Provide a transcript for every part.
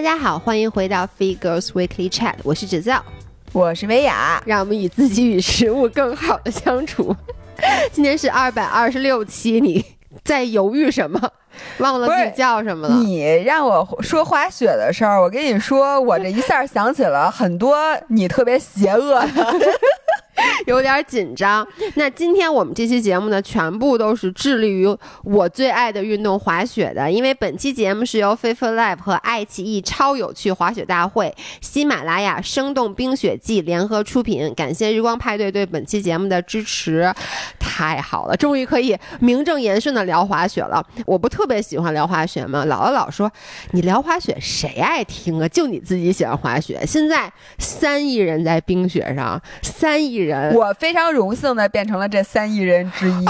大家好，欢迎回到 Free Girls Weekly Chat，我是芷造，我是薇娅，让我们与自己与食物更好的相处。今天是二百二十六期，你在犹豫什么？忘了自己叫什么了？你让我说滑雪的事儿，我跟你说，我这一下想起了很多你特别邪恶的。有点紧张。那今天我们这期节目呢，全部都是致力于我最爱的运动滑雪的。因为本期节目是由 FIFA Live 和爱奇艺超有趣滑雪大会、喜马拉雅生动冰雪季联合出品。感谢日光派对对本期节目的支持，太好了，终于可以名正言顺的聊滑雪了。我不特别喜欢聊滑雪吗？姥姥老说你聊滑雪谁爱听啊？就你自己喜欢滑雪。现在三亿人在冰雪上，三亿人。我非常荣幸的变成了这三亿人之一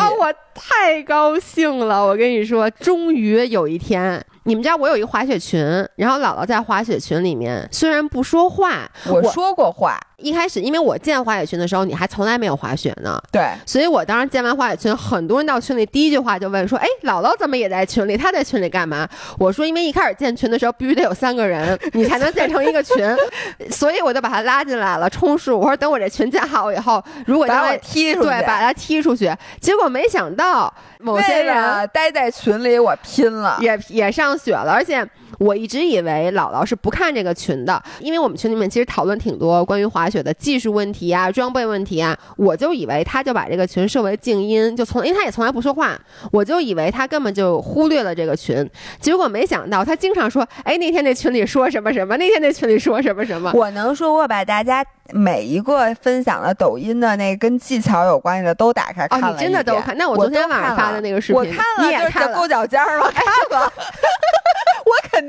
太高兴了，我跟你说，终于有一天。你们家我有一个滑雪群，然后姥姥在滑雪群里面，虽然不说话，我说过话。一开始因为我建滑雪群的时候，你还从来没有滑雪呢，对，所以我当时建完滑雪群，很多人到群里第一句话就问说：“哎，姥姥怎么也在群里？她在群里干嘛？”我说：“因为一开始建群的时候必须得有三个人，你才能建成一个群，所以我就把他拉进来了，充数。我说等我这群建好以后，如果把我踢出去，对，把他踢出去。结果没想到某些人待在群里，我拼了，也也上。学了，而且我一直以为姥姥是不看这个群的，因为我们群里面其实讨论挺多关于滑雪的技术问题啊、装备问题啊，我就以为他就把这个群设为静音，就从因为他也从来不说话，我就以为他根本就忽略了这个群，结果没想到他经常说，哎，那天那群里说什么什么，那天那群里说什么什么。我能说，我把大家每一个分享的抖音的那跟技巧有关系的都打开看了，你真的都看？那我昨天晚上发的那个视频，我看了，你也看了勾脚尖吗？看了。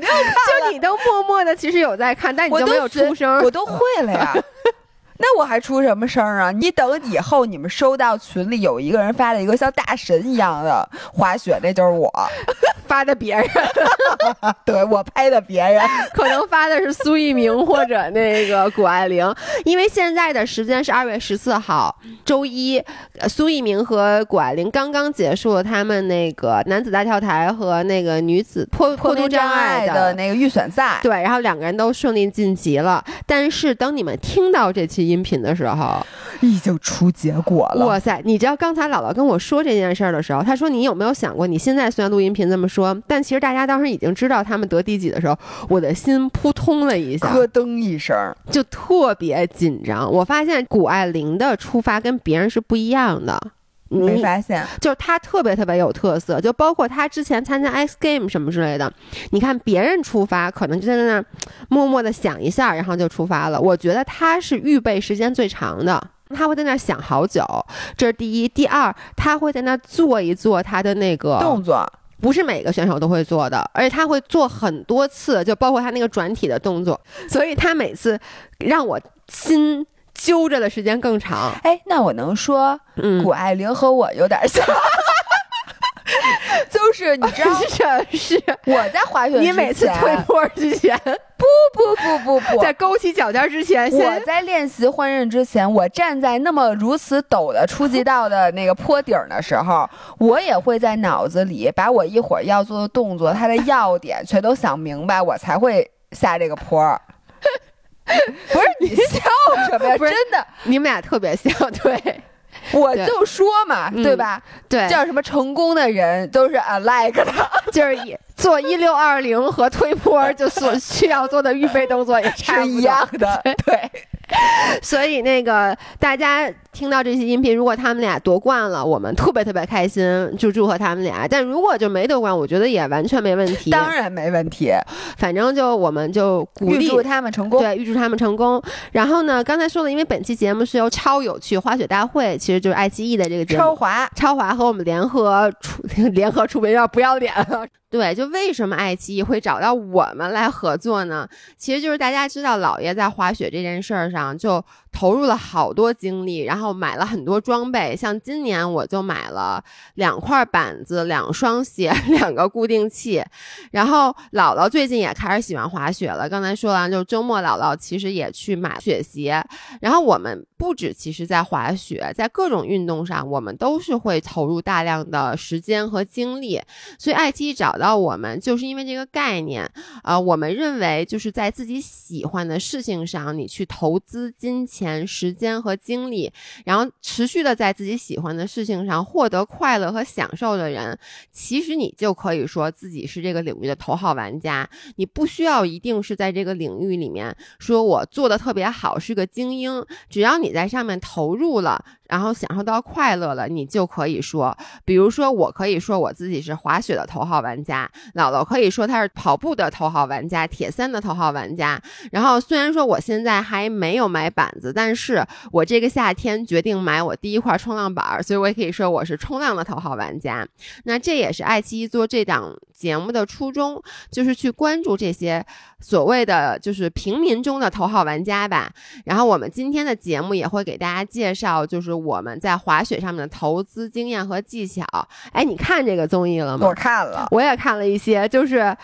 我肯定看，就你都默默的，其实有在看，但你就没有出声，我都会了呀。那我还出什么声啊？你等以后你们收到群里有一个人发了一个像大神一样的滑雪，那就是我 发的别人，对我拍的别人，可能发的是苏一鸣或者那个谷爱凌，因为现在的时间是二月十四号周一，苏一鸣和谷爱凌刚刚结束了他们那个男子大跳台和那个女子坡坡度障碍的那个预选赛，对，然后两个人都顺利晋级了。但是等你们听到这期。音频的时候已经出结果了。哇塞！你知道刚才姥姥跟我说这件事儿的时候，她说：“你有没有想过，你现在虽然录音频这么说，但其实大家当时已经知道他们得第几的时候，我的心扑通了一下，咯噔一声，就特别紧张。我发现谷爱凌的出发跟别人是不一样的。”没发现，就是他特别特别有特色，就包括他之前参加 X Game 什么之类的。你看别人出发，可能就在那默默的想一下，然后就出发了。我觉得他是预备时间最长的，他会在那想好久。这是第一，第二，他会在那做一做他的那个动作，不是每个选手都会做的，而且他会做很多次，就包括他那个转体的动作。所以他每次让我心。揪着的时间更长，哎，那我能说，谷爱凌和我有点像，就是你知道 是我在滑雪，你每次退坡之前，不不不不不，在勾起脚尖之前，我在练习换刃之前，我站在那么如此陡的初级道的那个坡顶的时候，我也会在脑子里把我一会儿要做的动作，它的要点全都想明白，我才会下这个坡。不是你笑什么呀？真的，你们俩特别像，对，我就说嘛，对吧？对，叫什么成功的人都是 alike 的，就是一做一六二零和推坡就所需要做的预备动作也 是一样的，对。所以那个大家听到这期音频，如果他们俩夺冠了，我们特别特别开心，就祝贺他们俩。但如果就没夺冠，我觉得也完全没问题。当然没问题，反正就我们就鼓励他们成功，对，预祝他们成功。然后呢，刚才说了，因为本期节目是由超有趣滑雪大会，其实就是爱奇艺的这个节目，超滑，超滑和我们联合出 联合出名，要不要脸了。对，就为什么爱奇艺会找到我们来合作呢？其实就是大家知道，老爷在滑雪这件事儿上就投入了好多精力，然后买了很多装备。像今年我就买了两块板子、两双鞋、两个固定器。然后姥姥最近也开始喜欢滑雪了。刚才说完，就周末姥姥其实也去买雪鞋。然后我们不止其实在滑雪，在各种运动上，我们都是会投入大量的时间和精力。所以爱奇艺找到我们，就是因为这个概念。呃，我们认为就是在自己喜欢的事情上，你去投资金钱、钱时间和精力，然后持续的在自己喜欢的事情上获得快乐和享受的人，其实你就可以说自己是这个领域的头号玩家。你不需要一定是在这个领域里面说我做的特别好，是个精英，只要你在上面投入了。然后享受到快乐了，你就可以说，比如说，我可以说我自己是滑雪的头号玩家，姥姥可以说她是跑步的头号玩家，铁三的头号玩家。然后虽然说我现在还没有买板子，但是我这个夏天决定买我第一块冲浪板，所以我也可以说我是冲浪的头号玩家。那这也是爱奇艺做这档节目的初衷，就是去关注这些所谓的就是平民中的头号玩家吧。然后我们今天的节目也会给大家介绍，就是。我们在滑雪上面的投资经验和技巧，哎，你看这个综艺了吗？我看了，我也看了一些，就是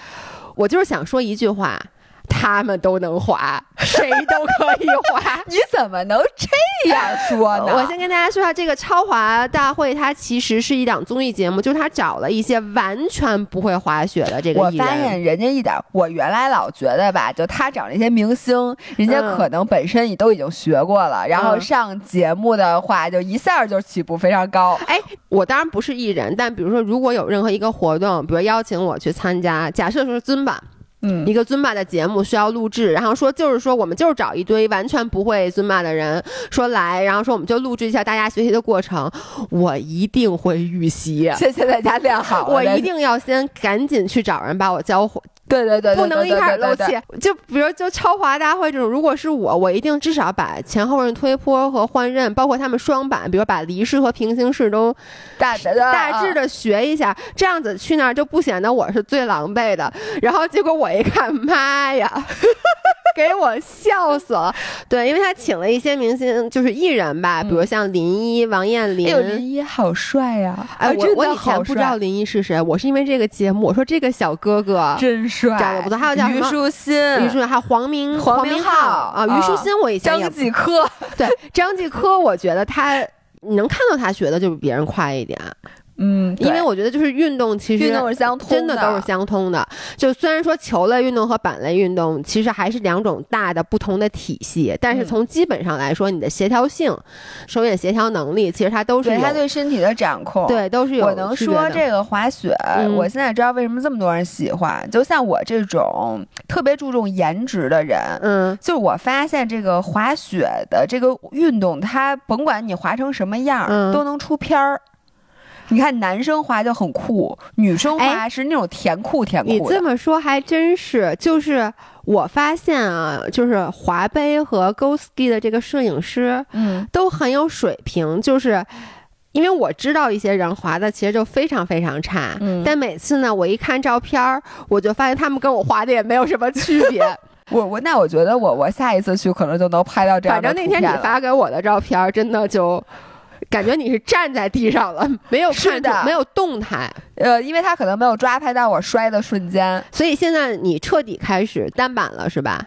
我就是想说一句话。他们都能滑，谁都可以滑。你怎么能这样说呢？我先跟大家说下，这个超滑大会它其实是一档综艺节目，就是他找了一些完全不会滑雪的这个我发现人家一点，我原来老觉得吧，就他找那些明星，人家可能本身也都已经学过了，然后上节目的话，就一下就起步非常高。哎，我当然不是艺人，但比如说，如果有任何一个活动，比如邀请我去参加，假设说尊吧。嗯，一个尊巴的节目需要录制，然后说就是说我们就是找一堆完全不会尊巴的人说来，然后说我们就录制一下大家学习的过程，我一定会预习，先先在家练好，我一定要先赶紧去找人把我教会。对对对，不能一开始漏气。就比如就超滑大会这种，如果是我，我一定至少把前后刃推坡和换刃，包括他们双板，比如把离式和平行式都大大致的学一下，这样子去那儿就不显得我是最狼狈的。然后结果我一看，妈呀！给我笑死了，对，因为他请了一些明星，就是艺人吧，比如像林一、王彦霖。哎林一好帅呀！哎，我我以前不知道林一是谁，我是因为这个节目，我说这个小哥哥真帅，长得不错。还有叫虞书欣，虞书欣，还有黄明黄明昊啊，虞书欣我以前张继科，对张继科，我觉得他你能看到他学的就比别人快一点。嗯，因为我觉得就是运动，其实运动是相通，真的都是相通的。就虽然说球类运动和板类运动其实还是两种大的不同的体系，但是从基本上来说，你的协调性、手眼协调能力，其实它都是对它对身体的掌控，对都是有。我能说这个滑雪，我现在知道为什么这么多人喜欢。就像我这种特别注重颜值的人，嗯，就是我发现这个滑雪的这个运动，它甭管你滑成什么样，都能出片儿。你看，男生滑就很酷，女生滑是那种甜酷甜酷。你这么说还真是，就是我发现啊，就是滑杯和 Go Ski 的这个摄影师，嗯，都很有水平。就是因为我知道一些人滑的其实就非常非常差，嗯，但每次呢，我一看照片儿，我就发现他们跟我滑的也没有什么区别。我我那我觉得我我下一次去可能就能拍到这样的。反正那天你发给我的照片，真的就。感觉你是站在地上了，没有看的，没有动态。呃，因为他可能没有抓拍到我摔的瞬间，所以现在你彻底开始单板了，是吧？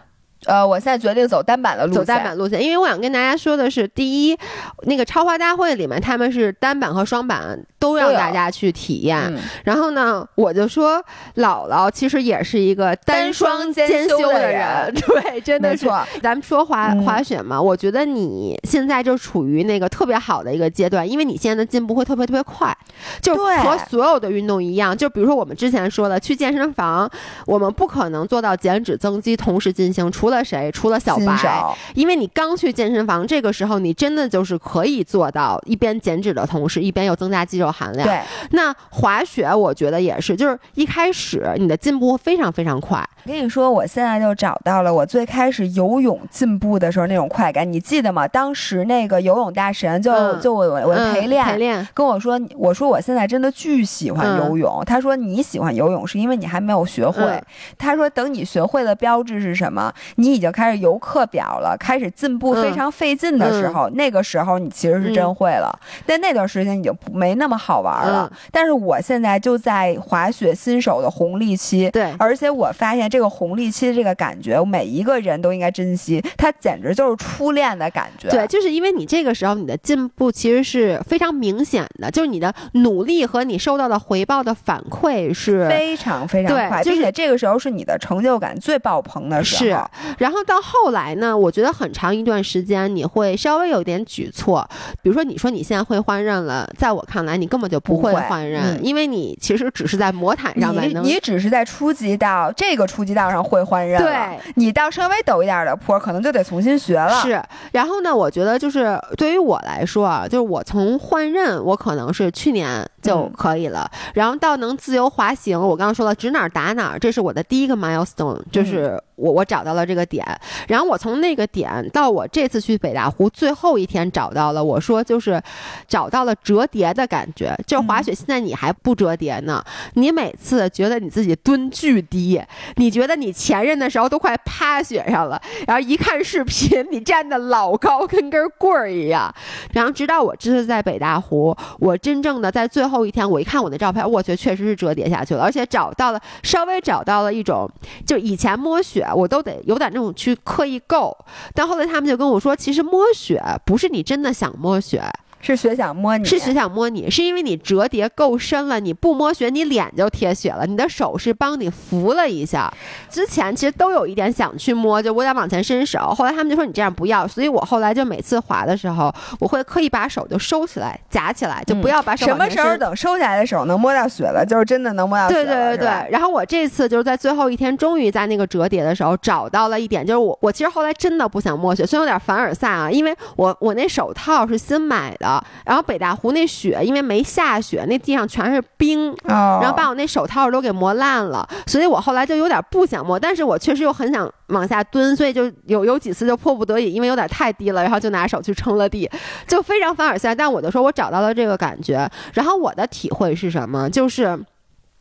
呃，我现在决定走单板的路线，走单板路线，因为我想跟大家说的是，第一，那个超滑大会里面他们是单板和双板都让大家去体验。然后呢，我就说姥姥其实也是一个单双兼修的人，对，真的是。咱们说滑滑雪嘛，我觉得你现在就处于那个特别好的一个阶段，因为你现在的进步会特别特别快，就和所有的运动一样。就比如说我们之前说的，去健身房，我们不可能做到减脂增肌同时进行，除了了谁？除了小白，因为你刚去健身房，这个时候你真的就是可以做到一边减脂的同时，一边又增加肌肉含量。对，那滑雪我觉得也是，就是一开始你的进步非常非常快。我跟你说，我现在就找到了我最开始游泳进步的时候那种快感，你记得吗？当时那个游泳大神就、嗯就我我的陪练、陪练，跟我说，我说我现在真的巨喜欢游泳。他说你喜欢游泳是因为你还没有学会。嗯他说等你学会的标志是什么？你已经开始游课表了，开始进步非常费劲的时候，那个时候你其实是真会了。但那段时间你就没那么好玩了。嗯但是我现在就在滑雪新手的红利期，对而且我发现这个红利期的这个感觉，每一个人都应该珍惜，它简直就是初恋的感觉。对，就是因为你这个时候你的进步其实是非常明显的，就是你的努力和你收到的回报的反馈是非常非常快，对就是并且这个时候是你的成就感最爆棚的时候。是，然后到后来呢，我觉得很长一段时间你会稍微有点举措，比如说你说你现在会换刃了，在我看来你根本就不会换刃，嗯因为你其实只是在魔毯上面你你只是在初级道这个初级道上会换刃，对你到稍微陡一点的坡，可能就得重新学了。是，然后呢，我觉得就是对于我来说啊，就是我从换刃，我可能是去年就嗯可以了，然后到能自由滑行，我刚刚说了指哪儿打哪儿，这是我的第一个 milestone，就是我我找到了这个点，然后我从那个点到我这次去北大湖最后一天找到了，我说就是找到了折叠的感觉，就滑雪现在你还不折叠呢，你每次觉得你自己蹲巨低，你觉得你前任的时候都快趴雪上了。然后一看视频，你站的老高，跟根棍儿一样。然后直到我这次在北大湖，我真正的在最后后一天，我一看我的照片，我去，确实是折叠下去了，而且找到了稍微找到了一种，就以前摸雪我都得有点那种去刻意够，但后来他们就跟我说，其实摸雪不是你真的想摸雪，是雪想摸你，是雪想摸你，是因为你折叠够深了，你不摸雪，你脸就贴雪了，你的手是帮你扶了一下。之前其实都有一点想去摸，就我想往前伸手，后来他们就说你这样不要，所以我后来就每次滑的时候，我会刻意把手就收起来，夹起来，就不要把手什么时候等收起来的手能摸到雪了，就是真的能摸到雪对了。对对是吧对，然后我这次就是在最后一天，终于在那个折叠的时候找到了一点，就是我我其实后来真的不想摸雪，虽然有点凡尔赛啊，因为我我那手套是新买的，然后北大湖那雪因为没下雪，那地上全是冰，哦，然后把我那手套都给磨烂了，所以我后来就有点不想摸，但是我确实又很想往下蹲，所以就有有几次就迫不得已，因为有点太低了，然后就拿手去撑了地，就非常凡尔赛。但我就说我找到了这个感觉，然后我的体会是什么？就是。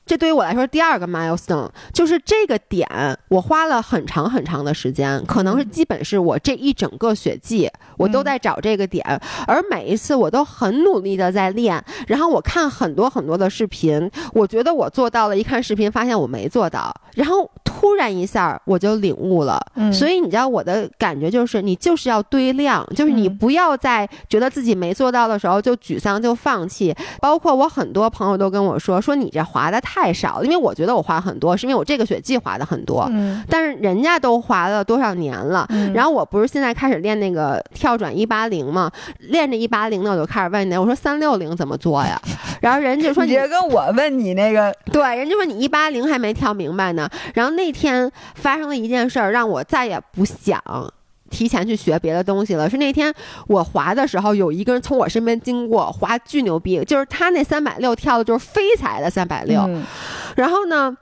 这对于我来说，第二个 milestone 就是这个点，我花了很长很长的时间，可能是基本是我这一整个雪季，我都在找这个点，而每一次我都很努力的在练，然后我看很多很多的视频，我觉得我做到了，一看视频发现我没做到，然后突然一下我就领悟了。嗯所以你知道我的感觉就是，你就是要堆量，就是你嗯不要在觉得自己没做到的时候就沮丧就放弃。包括我很多朋友都跟我说，说你这滑的太少，因为我觉得我滑很多，是因为我这个雪季滑的很多，嗯但是人家都滑了多少年了。嗯然后我不是现在开始练那个跳转一八零嘛，练着一八零呢，我就开始问人家，我说三六零怎么做呀？然后人家就说你你这跟我问你那个，对，人家说你一八零还没跳明白呢。然后那天发生了一件事儿，让我再也不想。提前去学别的东西了。是那天我滑的时候，有一个人从我身边经过，滑巨牛逼，就是他那三百六跳的就是飞踩的三百六。嗯然后呢，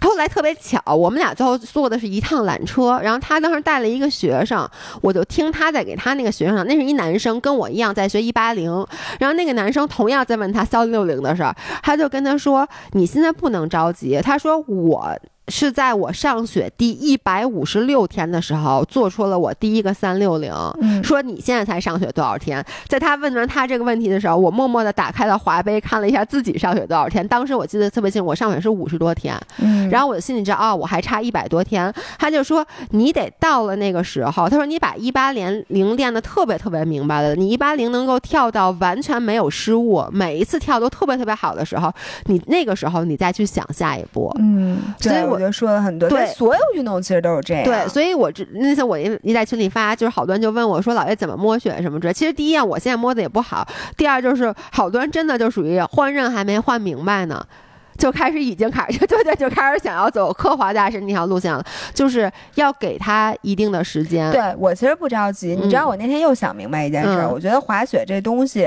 后来特别巧，我们俩最后坐的是一趟缆车，然后他当时带了一个学生，我就听他在给他那个学生讲，那是一男生，跟我一样在学一八零，然后那个男生同样在问他三六零的事儿，他就跟他说：“你现在不能着急。”他说：“我。”是在我上学第一百五十六天的时候，做出了我第一个三六零。嗯说你现在才上学多少天？在他问完他这个问题的时候，我默默的打开了华杯，看了一下自己上学多少天。当时我记得特别清楚，我上学是五十多天，嗯，然后我的心里知道，哦，我还差一百多天。他就说你得到了那个时候，他说你把一八零零练的特别特别明白了，你一八零能够跳到完全没有失误，每一次跳都特别特别好的时候，你那个时候你再去想下一步。嗯，所以我我就说了很多，对所有运动其实都是这样，对，所以我这那次我一一在群里发，就是好多人就问我说：“老爷怎么摸雪什么之类。”其实第一啊，我现在摸的也不好；第二就是好多人真的就属于换刃还没换明白呢。就开始已经开始，对对，就开始想要走科华大师那条路线了，就是要给他一定的时间。对我其实不着急，你知道我那天又想明白一件事儿，嗯我觉得滑雪这东西，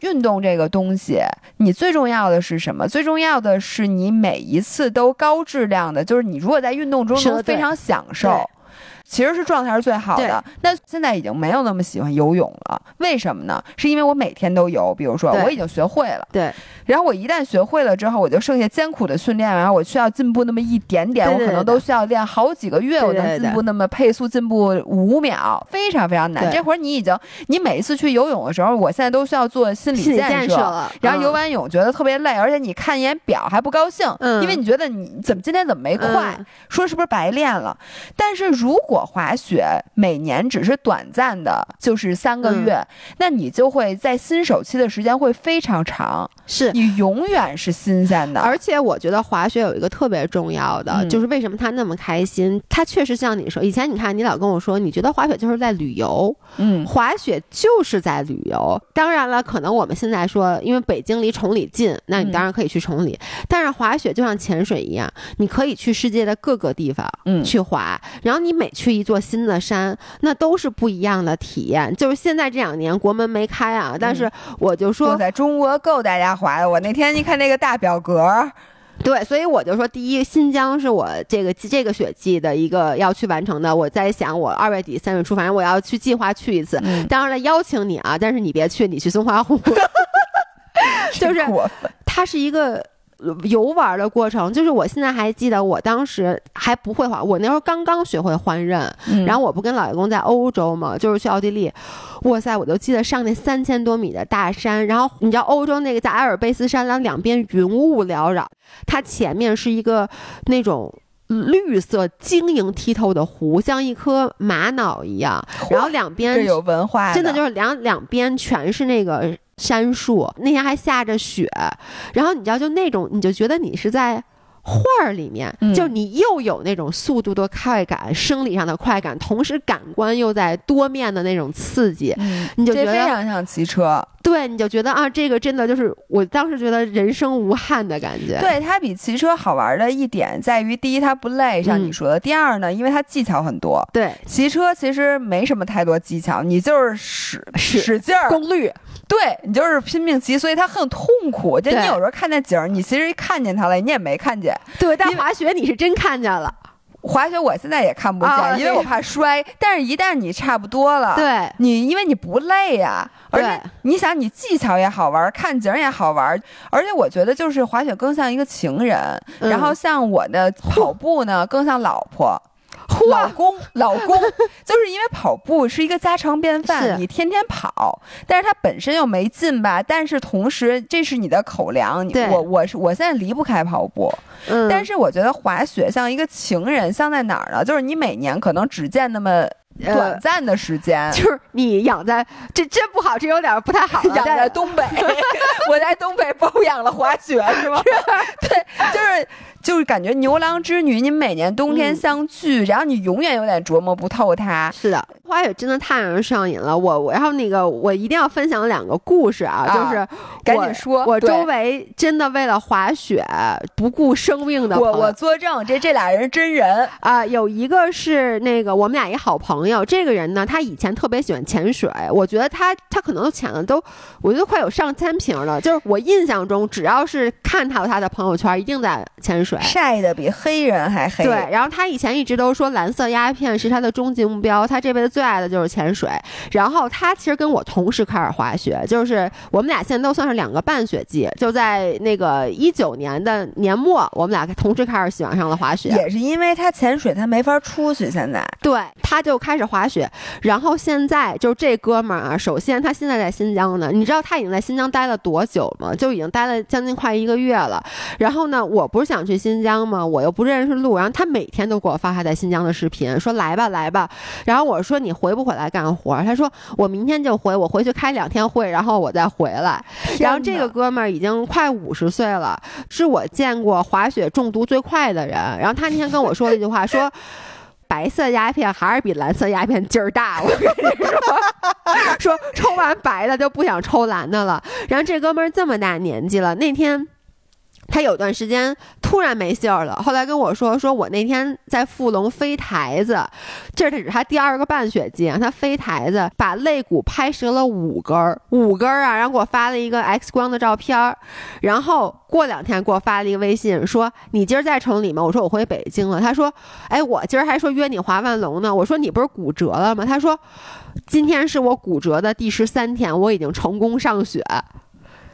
运动这个东西，你最重要的是什么？最重要的是你每一次都高质量的，就是你如果在运动中能非常享受对。其实是状态是最好的，那现在已经没有那么喜欢游泳了。为什么呢？是因为我每天都游，比如说我已经学会了，对。然后我一旦学会了之后，我就剩下艰苦的训练，然后我需要进步那么一点点，我可能都需要练好几个月，我能进步那么配速进步五秒，非常非常难。这会儿你已经，你每一次去游泳的时候，我现在都需要做心理建建设然后游完泳觉得特别累，而且你看一眼表还不高兴，嗯。因为你觉得你怎么今天怎么没快，嗯。说是不是白练了？但是如果滑雪每年只是短暂的，就是三个嗯。月，那你就会在新手期的时间会非常长，是你永远是新鲜的。而且我觉得滑雪有一个特别重要的，嗯就是为什么他那么开心。他确实像你说，以前你看你老跟我说，你觉得滑雪就是在旅游，嗯，滑雪就是在旅游。当然了，可能我们现在说，因为北京离崇礼近，那你嗯当然可以去崇礼。但是滑雪就像潜水一样，你可以去世界的各个地方。嗯去滑，然后你每去一座新的山，那都是不一样的体验。就是现在这两年国门没开啊，但是我就说说，在中国够大家我那天一看那个大表格，对，所以我就说，第一，新疆是我这个这个雪季的一个要去完成的。我在想，我二月底三月初，反正我要去计划去一次。嗯，当然了，邀请你啊，但是你别去，你去松花湖。就是。它是一个游玩的过程。就是我现在还记得，我当时还不会滑，我那时候刚刚学会换刃，嗯然后我不跟老爷公在欧洲嘛，就是去奥地利，哇塞，我就记得上那三千多米的大山，然后你知道欧洲那个在阿尔卑斯山，然后两边云雾缭绕，它前面是一个那种。绿色晶莹剔透的湖，像一颗玛瑙一样，然后两边有文化真的就是是两两边全是那个山树，那天还下着雪，然后你知道就那种，你就觉得你是在。画儿里面，嗯就你又有那种速度的快感、生理上的快感，同时感官又在多面的那种刺激，嗯，你就觉得非常像骑车。对，你就觉得啊，这个真的就是我当时觉得人生无憾的感觉。对，它比骑车好玩的一点在于，第一它不累，像你嗯说的；第二呢，因为它技巧很多。对，骑车其实没什么太多技巧，你就是使 使使劲儿，功率对你就是拼命骑，所以它很痛苦。就你有时候看见景儿，你其实看见它了，你也没看见。对，但滑雪你是真看见了，滑雪我现在也看不见，啊因为我怕摔。但是一旦你差不多了，对你因为你不累呀、而且你想，你技巧也好玩，看景儿也好玩，而且我觉得就是滑雪更像一个情人，嗯然后像我的跑步呢更像老婆。老嚯，公，老公，就是因为跑步是一个家常便饭，你天天跑，但是它本身又没劲吧？但是同时这是你的口粮，我我是我现在离不开跑步，嗯，但是我觉得滑雪像一个情人，像在哪儿呢？就是你每年可能只见那么呃短暂的时间，就是你养在这真不好，这有点不太好了。养在东北，我在东北包养了滑雪，是吗？对，就是就是感觉牛郎织女，你每年冬天嗯相聚，然后你永远有点琢磨不透它。是的，滑雪真的太让人上瘾了。我我然后那个我一定要分享两个故事啊，啊就是赶我紧说我周围真的为了滑雪不顾生命的我我作证，这这俩人真人，啊、有一个是那个我们俩一好朋友，这个人呢，他以前特别喜欢潜水，我觉得他他可能都潜的都，我觉得快有上千瓶了。就是我印象中，只要是看到他的朋友圈，一定在潜水。晒的比黑人还黑。对，然后他以前一直都说蓝色鸦片是他的终极目标，他这辈子最爱的就是潜水。然后他其实跟我同时开始滑雪，就是我们俩现在都算是两个半雪季，就在那个一九年的年末，我们俩同时开始喜欢上了滑雪。也是因为他潜水，他没法出去。现在对，他就开始滑雪，然后现在就这哥们儿啊，首先他现在在新疆呢，你知道他已经在新疆待了多久吗？就已经待了将近快一个月了。然后呢，我不是想去新疆嘛？我又不认识路，然后他每天都给我发他在新疆的视频，说来吧来吧。然后我说你回不回来干活？他说我明天就回，我回去开两天会，然后我再回来。然后这个哥们儿已经快五十岁了，是我见过滑雪中毒最快的人。然后他那天跟我说了一句话，说。白色鸦片还是比蓝色鸦片劲儿大，我跟你说，说抽完白的就不想抽蓝的了。然后这哥们儿这么大年纪了，那天。他有段时间突然没信儿了，后来跟我说，说我那天在富龙飞台子，这是他第二个半血季啊，他飞台子把肋骨拍折了五根儿，五根儿啊，然后给我发了一个 X 光的照片儿，然后过两天给我发了一个微信说你今儿在城里吗？我说我回北京了。他说，哎，我今儿还说约你滑万龙呢。我说你不是骨折了吗？他说，今天是我骨折的第十三天，我已经成功上雪。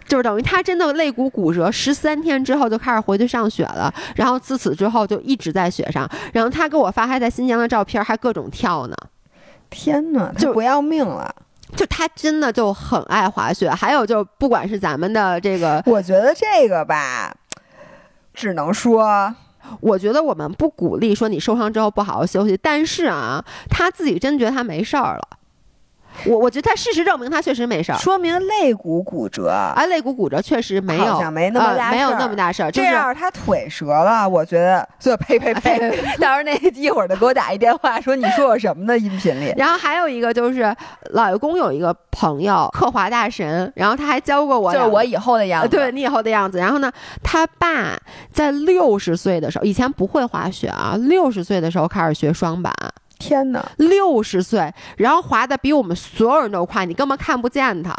就是等于他真的肋骨骨折，十三天之后就开始回去上学了，然后自此之后就一直在雪上。然后他给我发还在新疆的照片，还各种跳呢。天哪，就不要命了！就他真的就很爱滑雪。还有就不管是咱们的这个，我觉得这个吧，只能说，我觉得我们不鼓励说你受伤之后不好好休息，但是啊，他自己真觉得他没事儿了。我我觉得他事实证明他确实没事儿，说明肋骨骨折，啊，肋骨骨折确实没有，好像没那么大呃，没有那么大事儿，就是这要是他腿折了，我觉得，就呸呸呸！到时候那一会儿就给我打一电话，说你说我什么呢？音频里，然后还有一个就是老爷公有一个朋友刻画大神，然后他还教过我，就是我以后的样子。呃对你以后的样子。然后呢，他爸在六十岁的时候，以前不会滑雪啊，六十岁的时候开始学双板，天哪，六十岁，然后滑的比我们所有人都快，你根本看不见他。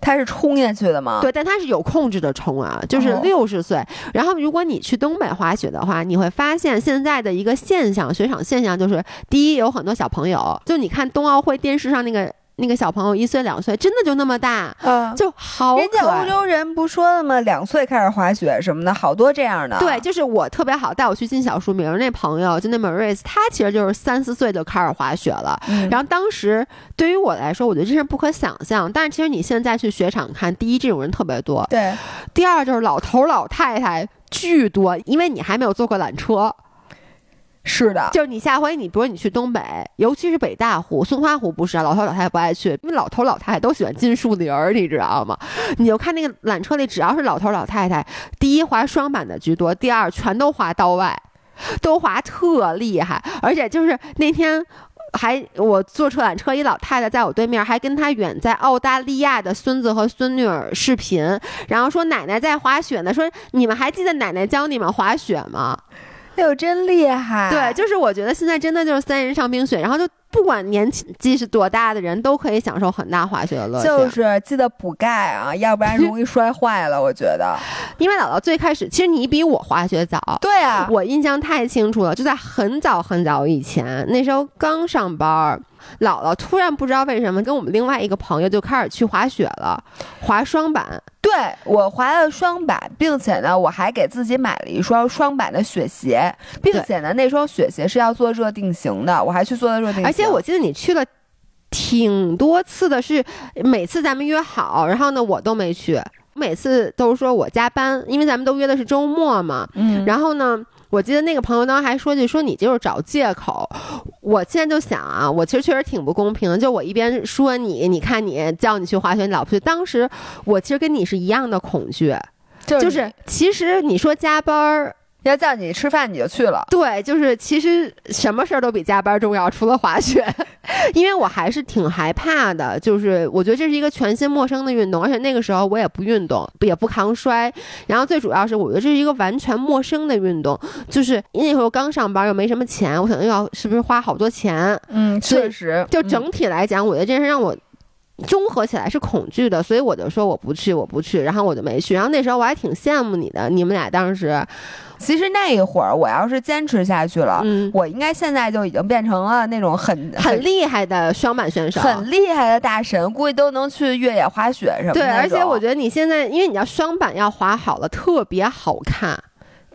他是冲下去的吗？对，但他是有控制的冲啊，就是哦六十岁。然后，如果你去东北滑雪的话，你会发现现在的一个现象，雪场现象就是，第一，有很多小朋友，就你看冬奥会电视上那个那个小朋友一岁两岁，真的就那么大，嗯，就好人家欧洲人不说了吗？两岁开始滑雪什么的，好多这样的。对，就是我特别好带我去进小树林那朋友，就那 Maris，他其实就是三四岁就开始滑雪了。嗯，然后当时对于我来说，我觉得这是不可想象。但是其实你现在去雪场看，第一这种人特别多，对，第二就是老头儿老太太巨多，因为你还没有坐过缆车。是的，就是你下回你比如你去东北，尤其是北大湖、松花湖不是啊，老头老太太不爱去，因为老头老太太都喜欢进树林儿，你知道吗？你就看那个缆车里，只要是老头老太太，第一滑双板的居多，第二全都滑刀外，都滑特厉害，而且就是那天。还我坐车缆车，一老太太在我对面，还跟她远在澳大利亚的孙子和孙女儿视频，然后说奶奶在滑雪呢，说你们还记得奶奶教你们滑雪吗？哎呦，真厉害！对，就是我觉得现在真的就是三人上冰雪，然后就不管年纪是多大的人都可以享受很大滑雪的乐趣。就是记得补钙啊，要不然容易摔坏了。我觉得，因为姥姥最开始，其实你比我滑雪早。对啊，我印象太清楚了，就在很早很早以前，那时候刚上班儿，姥姥突然不知道为什么跟我们另外一个朋友就开始去滑雪了，滑双板。对我滑了双板，并且呢，我还给自己买了一双双板的雪鞋，并且呢，那双雪鞋是要做热定型的，我还去做了热定型。而且我记得你去了挺多次的是，每次咱们约好，然后呢我都没去，每次都是说我加班，因为咱们都约的是周末嘛。嗯，然后呢，我记得那个朋友当时还说句说你就是找借口。我现在就想啊，我其实确实挺不公平的，就我一边说你，你看你叫你去滑雪，你老不去。当时我其实跟你是一样的恐惧，就就是其实你说加班儿。要叫你吃饭你就去了。对，就是其实什么事儿都比加班重要，除了滑雪，因为我还是挺害怕的。就是我觉得这是一个全新陌生的运动，而且那个时候我也不运动，也不抗摔。然后最主要是，我觉得这是一个完全陌生的运动，就是那时候刚上班又没什么钱，我可能要是不是花好多钱？嗯，确实，就整体来讲，我觉得这是让我。综合起来是恐惧的，所以我就说我不去，我不去，然后我就没去。然后那时候我还挺羡慕你的，你们俩当时，其实那一会儿我要是坚持下去了，嗯，我应该现在就已经变成了那种很很厉害的双板选手，很厉害的大神，估计都能去越野滑雪什么的。对，而且我觉得你现在，因为你要双板要滑好了，特别好看。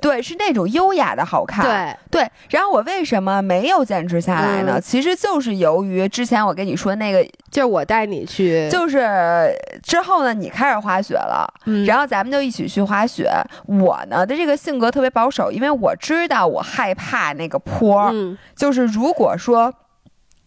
对，是那种优雅的好看。对，对。然后我为什么没有坚持下来呢？嗯其实就是由于之前我跟你说那个，就是我带你去，就是之后呢，你开始滑雪了，嗯然后咱们就一起去滑雪。我呢的这个性格特别保守，因为我知道我害怕那个坡儿，嗯就是如果说。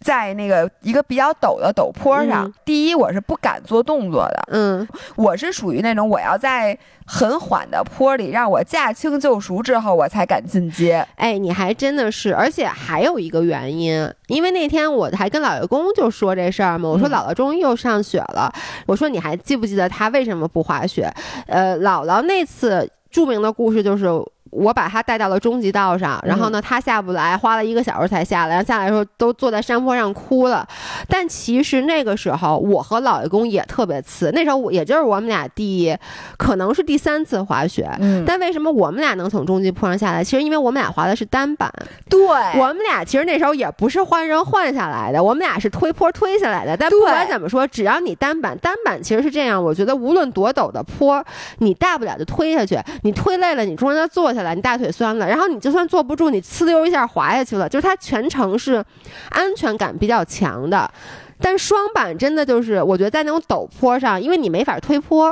在那个一个比较陡的陡坡上，嗯第一我是不敢做动作的，嗯我是属于那种我要在很缓的坡里让我驾轻就熟之后，我才敢进阶。哎，你还真的是，而且还有一个原因，因为那天我还跟老爷公就说这事儿嘛，我说嗯姥姥终于又上雪了，我说你还记不记得他为什么不滑雪？呃，姥姥那次著名的故事就是。我把他带到了终极道上，然后呢，他下不来，花了一个小时才下来。然后下来的时候都坐在山坡上哭了。但其实那个时候，我和老爷公也特别次。那时候我也就是我们俩第，可能是第三次滑雪。嗯，但为什么我们俩能从终极坡上下来？其实因为我们俩滑的是单板，对，我们俩其实那时候也不是换人换下来的，我们俩是推坡推下来的。但不管怎么说，只要你单板，单板其实是这样，我觉得无论多陡的坡，你大不了就推下去，你推累了，你中间坐下来，你大腿酸了，然后你就算坐不住，你呲溜一下滑下去了，就是它全程是安全感比较强的。但双板真的就是，我觉得在那种陡坡上，因为你没法推坡，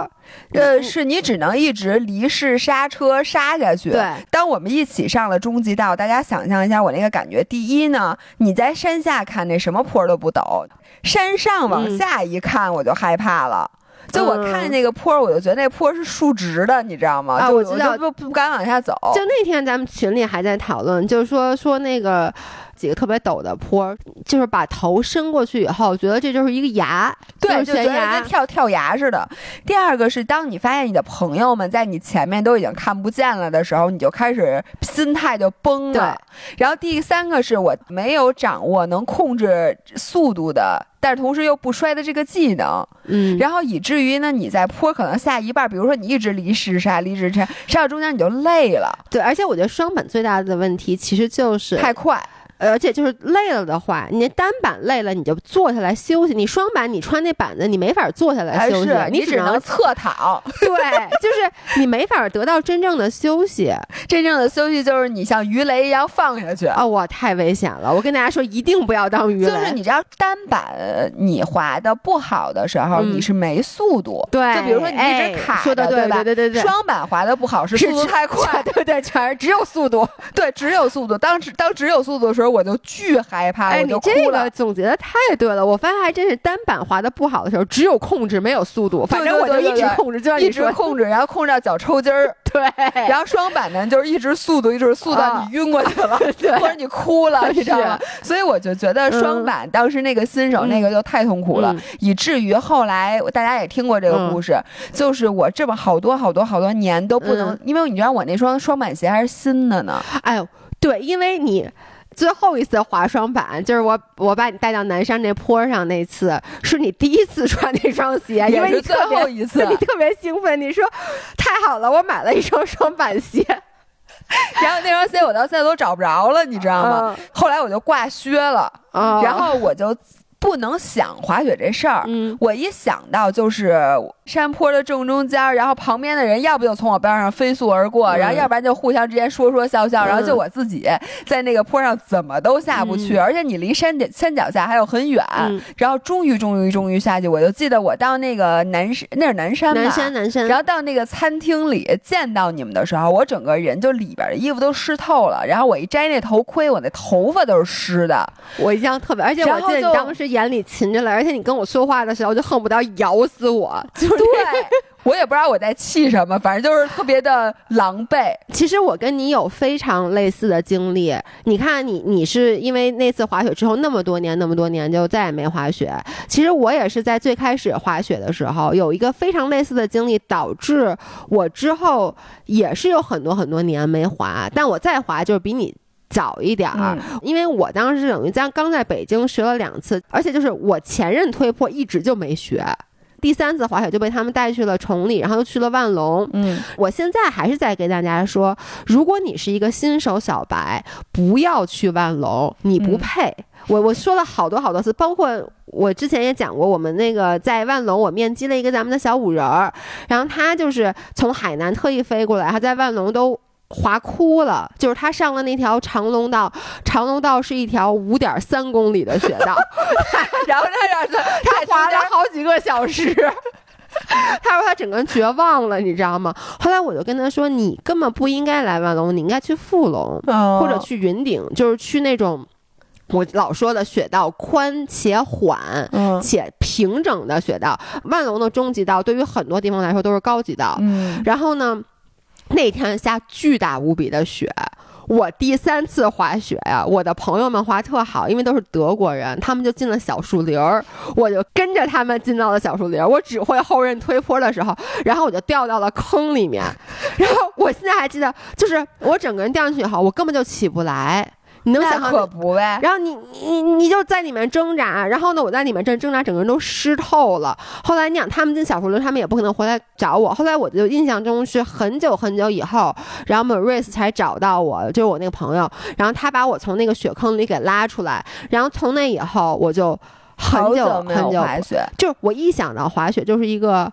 呃，是你只能一直离式刹车刹下去。对，当我们一起上了终极道，大家想象一下我那个感觉。第一呢，你在山下看那什么坡都不陡，山上往嗯下一看我就害怕了。就我看见那个坡，我就觉得那坡是竖直的，你知道吗？就啊我知道不不敢往下走。就那天咱们群里还在讨论，就是说说那个几个特别陡的坡，就是把头伸过去以后，觉得这就是一个崖，对，就悬崖跟跳跳崖似的。第二个是，当你发现你的朋友们在你前面都已经看不见了的时候，你就开始心态就崩了。然后第三个是我没有掌握能控制速度的，但是同时又不摔的这个技能，嗯，然后以至于呢，你在坡可能下一半，比如说你一直离石刹，离石刹，刹到中间你就累了，对，而且我觉得双板最大的问题其实就是太快。而且就是累了的话，你那单板累了，你就坐下来休息。你双板，你穿那板子，你没法坐下来休息，是你只能侧躺。对，就是你没法得到真正的休息。真正的休息就是你像鱼雷一样放下去。啊、哇，太危险了！我跟大家说，一定不要当鱼雷。就是你知道单板你滑的不好的时候，嗯你是没速度。对，就比如说你一哎直卡说的对着吧？对对对对，双板滑的不好是速度太快，对对，全是只有速度。对，只有速度。当只当只有速度的时候，我就巨害怕，哎，我你这个就哭了。总结的太对了，我发现还真是单板滑的不好的时候，只有控制没有速度，反正我就一直控制，就像一，直控制，然后控制到脚抽筋儿。对，然后双板呢，就是一直速度，一直速到啊你晕过去了，对或者你哭了，你知道吗？所以我就觉得双嗯板当时那个新手那个就太痛苦了，嗯以至于后来大家也听过这个故事，就是我这么好多好多好多年都不能，嗯因为你知道我那双双板鞋还是新的呢，哎呦，对，因为你。最后一次滑双板，就是我我把你带到南山那坡上那次，是你第一次穿那双鞋，因为也是最你特别后一次。你特别兴奋，你说太好了，我买了一双双板鞋，然后那双鞋我到现在都找不着了，你知道吗？后来我就挂靴了，嗯然后我就不能想滑雪这事儿。嗯。我一想到就是山坡的正中间，然后旁边的人要不就从我边上飞速而过，嗯。然后要不然就互相之间说说笑笑，嗯。然后就我自己在那个坡上怎么都下不去，嗯。而且你离山顶山脚下还有很远，嗯。然后终于终于终于下去，我就记得我到那个南山，那是南山吧，南山南山，然后到那个餐厅里见到你们的时候，我整个人就里边的衣服都湿透了。然后我一摘那头盔，我那头发都是湿的。我印象特别，而且我记得你当时眼里噙着泪，而且你跟我说话的时候就恨不得咬死我，就是对，我也不知道我在气什么，反正就是特别的狼狈。其实我跟你有非常类似的经历。你看你，你是因为那次滑雪之后那么多年，那么多年就再也没滑雪。其实我也是在最开始滑雪的时候有一个非常类似的经历，导致我之后也是有很多很多年没滑，但我再滑就是比你。早一点儿，嗯因为我当时等于在刚在北京学了两次，而且就是我前任推破一直就没学，第三次滑雪就被他们带去了崇礼，然后又去了万隆，嗯，我现在还是在给大家说，如果你是一个新手小白，不要去万隆，你不嗯配。我我说了好多好多次，包括我之前也讲过，我们那个在万隆，我面基了一个咱们的小五人儿，然后他就是从海南特意飞过来，他在万隆都。滑哭了，就是他上了那条长龙道，长龙道是一条五点三公里的雪道，然后他让他 他滑了好几个小时。他说他整个人绝望了，你知道吗？后来我就跟他说，你根本不应该来万隆，你应该去富隆哦或者去云顶，就是去那种我老说的雪道宽且缓。嗯且平整的雪道，万隆的中级道对于很多地方来说都是高级道。嗯，然后呢，那天下巨大无比的雪。我第三次滑雪呀、我的朋友们滑特好，因为都是德国人，他们就进了小树林儿，我就跟着他们进到了小树林儿。我只会后刃推坡的时候，然后我就掉到了坑里面，然后我现在还记得，就是我整个人掉进去以后，我根本就起不来。你能那想不呗。然后你你你就在里面挣扎，然后呢，我在里面正挣扎，整个人都湿透了。后来你想，他们进小树林，他们也不可能回来找我。后来我就印象中是很久很久以后，然后 Maurice 才找到我，就是我那个朋友，然后他把我从那个雪坑里给拉出来，然后从那以后我就很久很久，滑雪，就是我一想到滑雪就是一个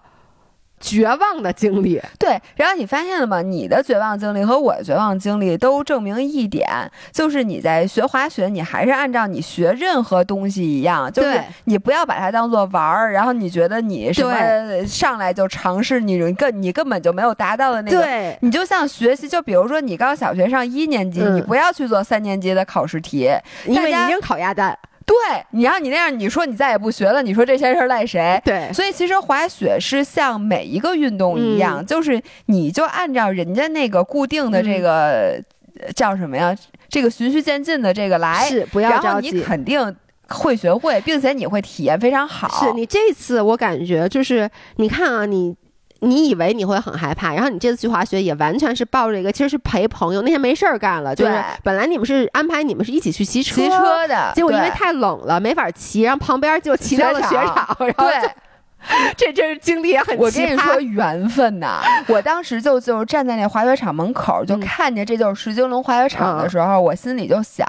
绝望的经历。对，然后你发现了吗？你的绝望经历和我的绝望经历都证明一点，就是你在学滑雪，你还是按照你学任何东西一样，就是你不要把它当做玩儿，然后你觉得你什么上来就尝试你根你根本就没有达到的那个。对，你就像学习，就比如说你刚小学上一年级，嗯你不要去做三年级的考试题，因为已经考鸭蛋。对你让你那样，你说你再也不学了，你说这些事儿赖谁？对，所以其实滑雪是像每一个运动一样，嗯就是你就按照人家那个固定的这个、呃叫什么呀，这个循序渐进的这个来，是不要然后你着急。肯定会学会，并且你会体验非常好。是你这次我感觉就是，你看啊，你你以为你会很害怕，然后你这次去滑雪也完全是抱着一个其实是陪朋友，那天没事儿干了，就是本来你们是安排你们是一起去骑车，骑车的，结果因为太冷了没法骑，然后旁边就骑到了雪雪场，然后就对。这真是经历也很我奇葩。跟你说缘分呐！我当时就就站在那滑雪场门口，就嗯看见这就是石金龙滑雪场的时候，我心里就想。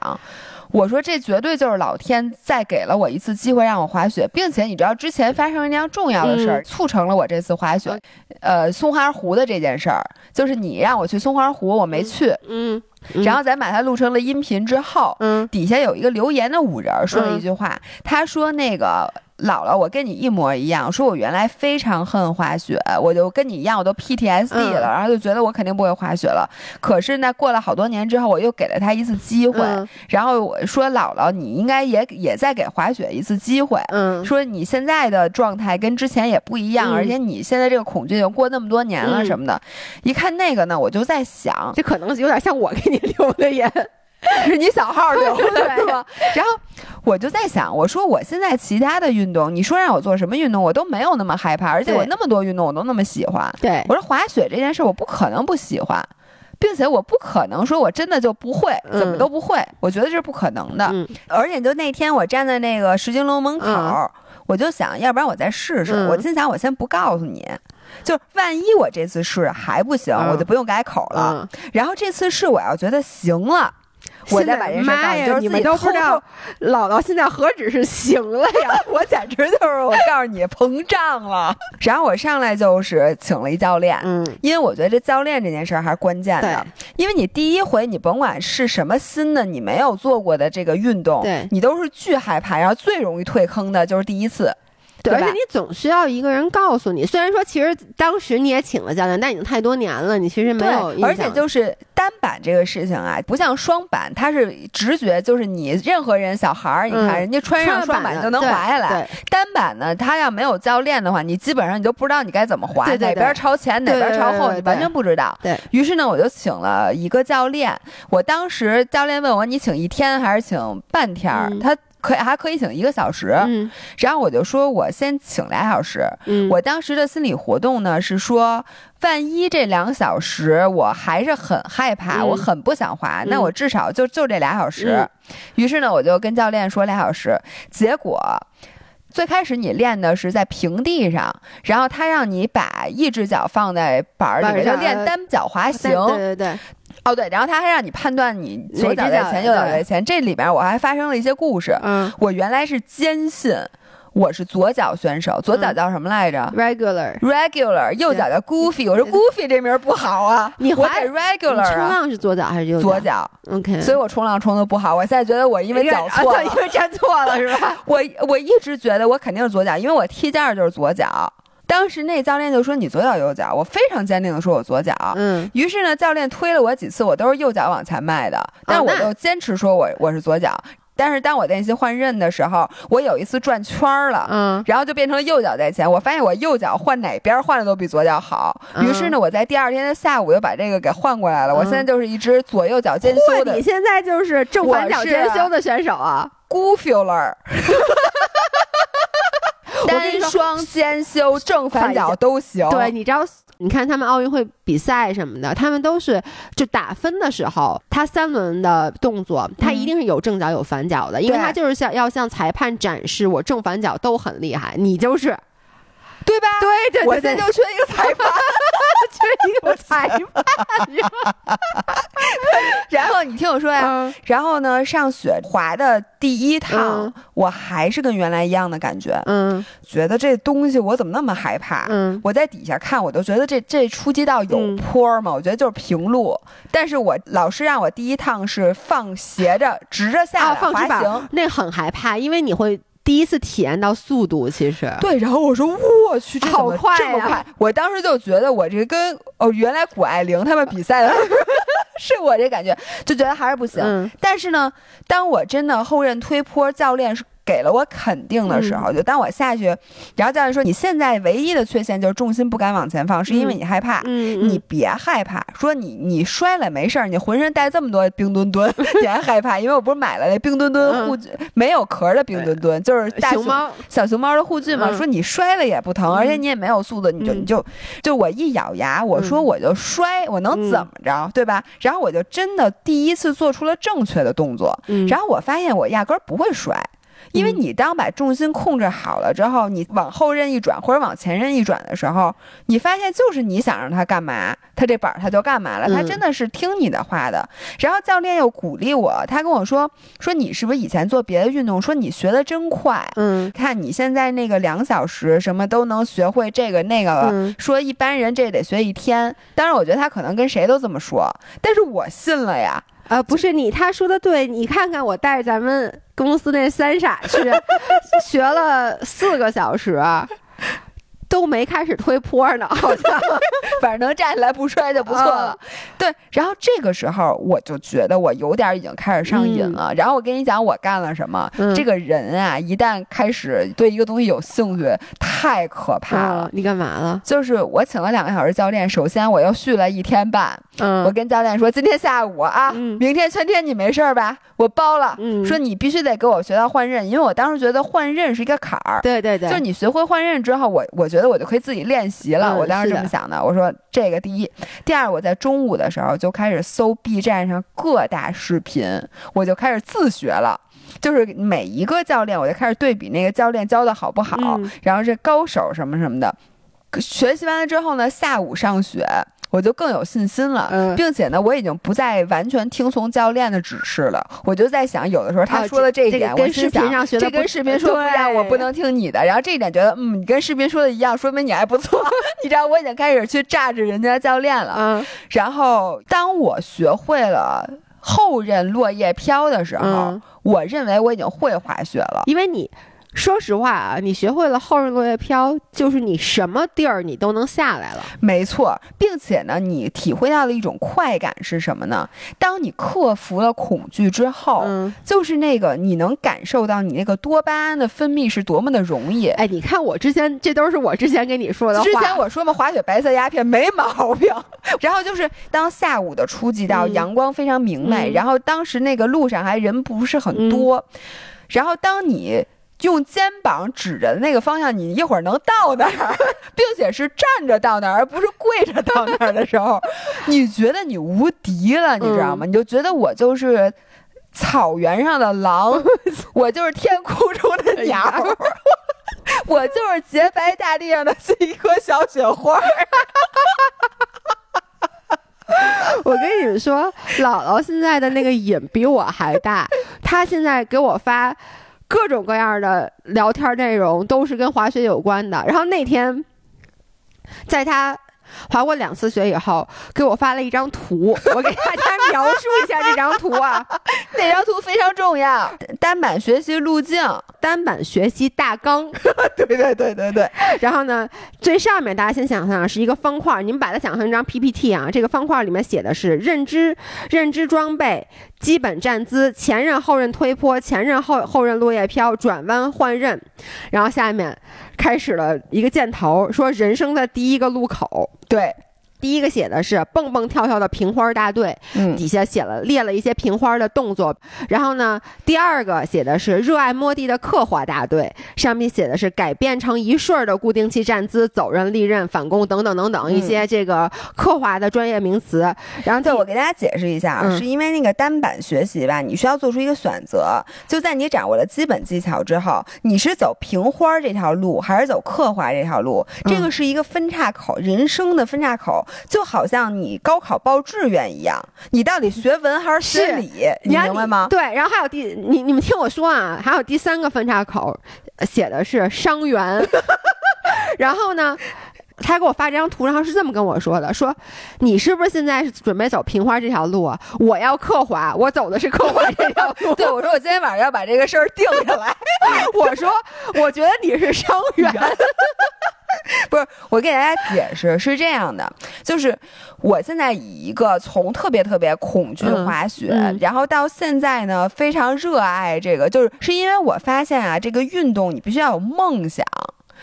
我说这绝对就是老天再给了我一次机会让我滑雪，并且你知道之前发生一件重要的事儿，嗯促成了我这次滑雪。呃，松花湖的这件事儿，就是你让我去松花湖，我没去，嗯，嗯然后咱把它录成了音频之后，嗯底下有一个留言的五人儿说了一句话，他说那个。姥姥，我跟你一模一样，说我原来非常恨滑雪，我就跟你一样，我都 PTSD 了，嗯然后就觉得我肯定不会滑雪了。可是呢，过了好多年之后，我又给了他一次机会，嗯然后我说姥姥，你应该也也在给滑雪一次机会。嗯，说你现在的状态跟之前也不一样，嗯而且你现在这个恐惧已经过那么多年了嗯什么的。一看那个呢，我就在想，这可能有点像我给你 留的言。是你小号留的 对是吗？然后我就在想，我说我现在其他的运动，你说让我做什么运动，我都没有那么害怕，而且我那么多运动我都那么喜欢。对，我说滑雪这件事，我不可能不喜欢，并且我不可能说我真的就不会，嗯怎么都不会，我觉得这是不可能的。嗯而且就那天我站在那个石金楼门口，嗯我就想要不然我再试试。嗯我心想，我先不告诉你。就万一我这次试还不行，嗯我就不用改口了。嗯，然后这次试我要觉得行了，我再把这事儿告诉你，们都不知道偷，姥姥现在何止是行了呀，我简直就是我告诉你膨胀了。然后我上来就是请了一教练。嗯，因为我觉得这教练这件事儿还是关键的，因为你第一回你甭管是什么新的你没有做过的这个运动，对你都是巨害怕，然后最容易退坑的就是第一次，对，而且你总需要一个人告诉你。虽然说其实当时你也请了教练，但已经太多年了，你其实没有。而且就是单板这个事情啊，不像双板，它是直觉，就是你任何人小孩儿，你看嗯人家穿上双板就能滑下来。单板呢，他要没有教练的话，你基本上你都不知道你该怎么滑，对对对哪边朝前哪对边朝后，你完全不知道。对于是呢，我就请了一个教练。我当时教练问我，你请一天还是请半天他可以还可以请一个小时。嗯然后我就说我先请俩小时。嗯，我当时的心理活动呢是说，万一这两小时我还是很害怕，嗯我很不想滑，那嗯我至少就就这俩小时。嗯于是呢，我就跟教练说俩小时，结果。最开始你练的是在平地上，然后他让你把一只脚放在板儿里面，就练单脚滑行。对对对，哦，对，然后他还让你判断你左脚在前，右脚在前。这里边我还发生了一些故事。嗯我原来是坚信我是左脚选手，左脚嗯叫什么来着？，regular。regular，右脚叫 goofy，我说 goofy 这名儿不好啊，你滑我得 regular 冲啊，浪是左脚还是右左脚，？OK，所以我冲浪冲的不好。我现在觉得我因为脚错因，为站错了是吧？我我一直觉得我肯定是左脚，因为我踢毽儿就是左脚。当时那教练就说你左脚右脚，我非常坚定的说我左脚。嗯于是呢，教练推了我几次，我都是右脚往前迈的，但我那就坚持说我我是左脚。但是当我练习换刃的时候，我有一次转圈儿了，嗯然后就变成了右脚在前。我发现我右脚换哪边换的都比左脚好。嗯于是呢，我在第二天的下午又把这个给换过来了。我嗯现在就是一只左右脚兼修，的你现在就是正反脚兼修的选手啊！Goofuler。单跟你 说双兼修，正反脚都行。对，你知道，你看他们奥运会比赛什么的，他们都是就打分的时候，他三轮的动作，他一定是有正脚有反脚的，因为他就是向要向裁判展示我正反脚都很厉害。你就是对吧？对对我现在就缺一个裁判。缺一个裁判。然后你听我说呀，嗯然后呢，上雪滑的第一趟，嗯我还是跟原来一样的感觉，嗯觉得这东西我怎么那么害怕？嗯我在底下看，我都觉得这这初级道有嗯坡吗？我觉得就是平路。但是我老师让我第一趟是放斜着直着下啊，来放滑行。那很害怕，因为你会第一次体验到速度，其实对，然后我说我去，这么好快呀这么快！我当时就觉得我这跟哦，原来谷爱凌他们比赛的 是我这感觉，就觉得还是不行。嗯但是呢，当我真的后刃推坡，教练是给了我肯定的时嗯。候，就当我下去，然后教练说你现在唯一的缺陷就是重心不敢往前放，是因为你害怕。嗯，你别害怕，说你你摔了没事儿，你浑身带这么多冰墩墩，你还害怕？因为我不是买了那冰墩墩护具，没有壳的冰墩墩，就是熊猫，小熊猫的护具嘛，嗯。说你摔了也不疼，而且你也没有速度，你就嗯。你就就我一咬牙，我说我就摔，我能怎么着，对吧？然后我就真的第一次做出了正确的动作，嗯。然后我发现我压根儿不会摔。因为嗯你当把重心控制好了之后，你往后任意转或者往前任意转的时候，你发现就是你想让他干嘛，他这板儿他就干嘛了，他嗯真的是听你的话的。然后教练又鼓励我，他跟我说说你是不是以前做别的运动，说你学的真快，嗯看你现在那个两小时什么都能学会这个那个了，嗯说一般人这得学一天。当然，我觉得他可能跟谁都这么说，但是我信了呀。呃，不是你，他说的对，你看看我带着咱们公司那三傻去 学了四个小时，都没开始推坡呢，好像。反正能站起来不摔就不错了。对，然后这个时候我就觉得我有点已经开始上瘾了。然后我跟你讲我干了什么。嗯这个人啊，一旦开始对一个东西有兴趣，太可怕了。嗯你干嘛了？就是我请了两个小时教练，首先我又续了一天半。嗯，我跟教练说，今天下午啊，嗯明天全天你没事儿吧？我包了。嗯说你必须得给我学到换刃，因为我当时觉得换刃是一个坎儿。对对对，就是你学会换刃之后，我我觉得我就可以自己练习了。嗯我当时这么想的。我说这个第一，第二，我在中午的时候就开始搜 B 站上各大视频，我就开始自学了。就是每一个教练，我就开始对比那个教练教的好不好，嗯然后这高手什么什么的。学习完了之后呢，下午上学。我就更有信心了，嗯并且呢，我已经不再完全听从教练的指示了。我就在想，有的时候他啊说的这一这个点，跟视频我心想上学的这跟视频说不一样，我不能听你的。然后这一点觉得，嗯，你跟视频说的一样，说明你还不错。你知道，我已经开始去榨着人家教练了。嗯然后，当我学会了后刃落叶飘的时候，嗯，我认为我已经会滑雪了。因为你。说实话啊，你学会了后日落叶飘，就是你什么地儿你都能下来了。没错，并且呢，你体会到的一种快感是什么呢？当你克服了恐惧之后，嗯，就是那个你能感受到你那个多巴胺的分泌是多么的容易。哎，你看我之前，这都是我之前跟你说的话。之前我说嘛，滑雪白色鸦片没毛病。然后就是当下午的初级道，嗯阳光非常明媚，嗯然后当时那个路上还人不是很多，然后当你。用肩膀指着那个方向，你一会儿能到那儿，并且是站着到那儿，而不是跪着到那儿的时候，你觉得你无敌了，你知道吗？你就觉得我就是草原上的狼，我就是天空中的鸟，我就是洁白大地上的这一颗小雪花。我跟你们说，姥姥现在的那个瘾比我还大。她现在给我发各种各样的聊天内容，都是跟滑雪有关的。然后那天，在他滑过两次雪以后，给我发了一张图，我给大家描述一下这张图啊，那张图非常重要。单板学习路径，单板学习大纲。对对对对对。然后呢，最上面大家先想象是一个方块，你们把它想象成一张 PPT 啊。这个方块里面写的是认知、认知装备、基本站姿、前刃后刃推坡、前刃后后刃落叶飘、转弯换刃。然后下面开始了一个箭头，说人生的第一个路口。对。第一个写的是蹦蹦跳跳的平花大队，嗯，底下写了列了一些平花的动作。然后呢，第二个写的是热爱摸地的刻花大队，上面写的是改变成一顺的固定器站姿、走刃、立刃、反攻等等等等一些这个刻花的专业名词。然后，对我给大家解释一下啊，是因为那个单板学习吧，你需要做出一个选择，就在你掌握了基本技巧之后，你是走平花这条路，还是走刻花这条路？这个是一个分岔口，人生的分岔口。就好像你高考报志愿一样，你到底学文还是学理？你明白吗？对，然后还有第你你们听我说啊，还有第三个分叉口，写的是伤员。然后呢，他给我发这张图，然后是这么跟我说的：说你是不是现在是准备走平花这条路啊？我要刻滑，我走的是刻滑这条路。对，我说我今天晚上要把这个事儿定下来。我说我觉得你是伤员。不是，我给大家解释是这样的，就是我现在以一个从特别特别恐惧滑雪，然后到现在呢非常热爱这个，就是是因为我发现啊，这个运动你必须要有梦想。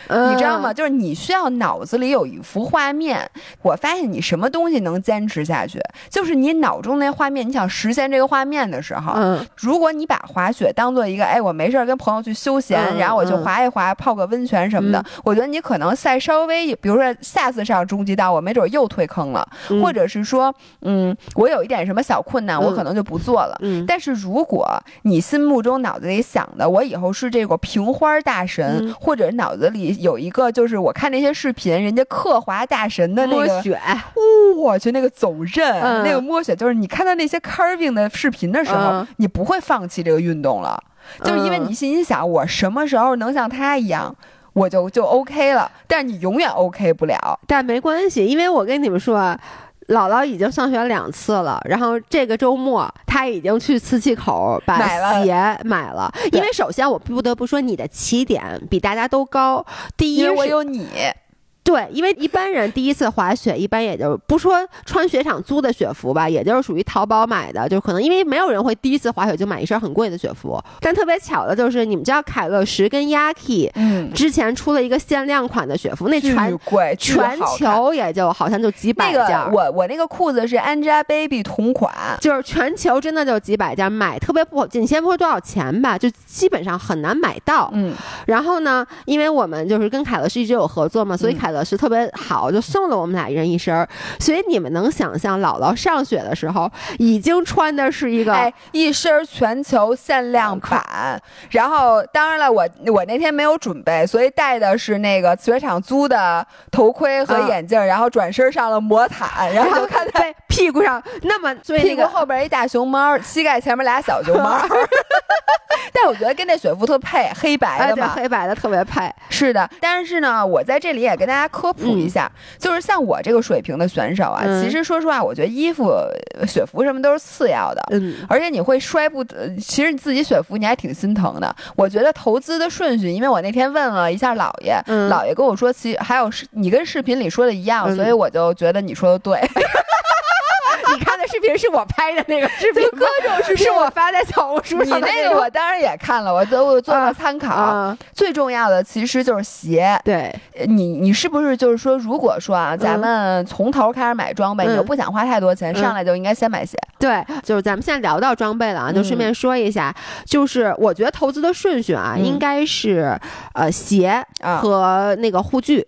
你知道吗？就是你需要脑子里有一幅画面。我发现你什么东西能坚持下去，就是你脑中那画面。你想实现这个画面的时候，嗯，如果你把滑雪当做一个，哎，我没事儿跟朋友去休闲，然后我就滑一滑，泡个温泉什么的，我觉得你可能赛稍微，比如说下次上中级道，我没准又退坑了，或者是说，嗯，我有一点什么小困难，我可能就不做了。嗯，但是如果你心目中脑子里想的，我以后是这个平花大神，或者脑子里。有一个就是我看那些视频，人家刻华大神的那个雪，我去那个走刃，那个摸雪，就是你看到那些 carving 的视频的时候，你不会放弃这个运动了，就是因为你心里想，我什么时候能像他一样，我就就 OK 了。但是你永远 OK 不了，但没关系，因为我跟你们说。姥姥已经上学两次了，然后这个周末她已经去磁器口把鞋买了。因为首先我不得不说，你的起点比大家都高。第一，我有你。对，因为一般人第一次滑雪，一般也就不说穿雪场租的雪服吧，也就是属于淘宝买的，就可能因为没有人会第一次滑雪就买一身很贵的雪服。但特别巧的就是，你们知道凯乐石跟 Yaki，嗯，之前出了一个限量款的雪服，那全贵，全球也就好像就几百件。我我那个裤子是 Angelababy 同款，就是全球真的就几百件，买特别不，你先不说多少钱吧，就基本上很难买到。嗯，然后呢，因为我们就是跟凯乐石一直有合作嘛，所以凯。是特别好，就送了我们俩一人一身所以你们能想象姥姥上学的时候已经穿的是一个一身全球限量款。然后当然了，我我那天没有准备，所以戴的是那个雪场租的头盔和眼镜，然后转身上了魔毯，然后就看在屁股上那么 屁股后边一大熊猫，膝盖前面俩小熊猫。但我觉得跟那雪服特配，黑白的嘛，黑白的特别配。是的，但是呢，我在这里也跟大家科普一下，就是像我这个水平的选手啊，其实说实话，我觉得衣服、雪服什么都是次要的。嗯，而且你会摔不得，其实你自己雪服你还挺心疼的。我觉得投资的顺序，因为我那天问了一下姥爷，姥爷跟我说，其还有是你跟视频里说的一样，所以我就觉得你说的对。你看的视频是我拍的那个视频，各种视频。是我发在小红书上。你那个我当然也看了，我都做了参考。最重要的其实就是鞋。对，你你是不是就是说，如果说啊，咱们从头开始买装备，你又不想花太多钱，上来就应该先买鞋。对，就是咱们现在聊到装备了啊，就顺便说一下，就是我觉得投资的顺序啊，应该是呃鞋和那个护具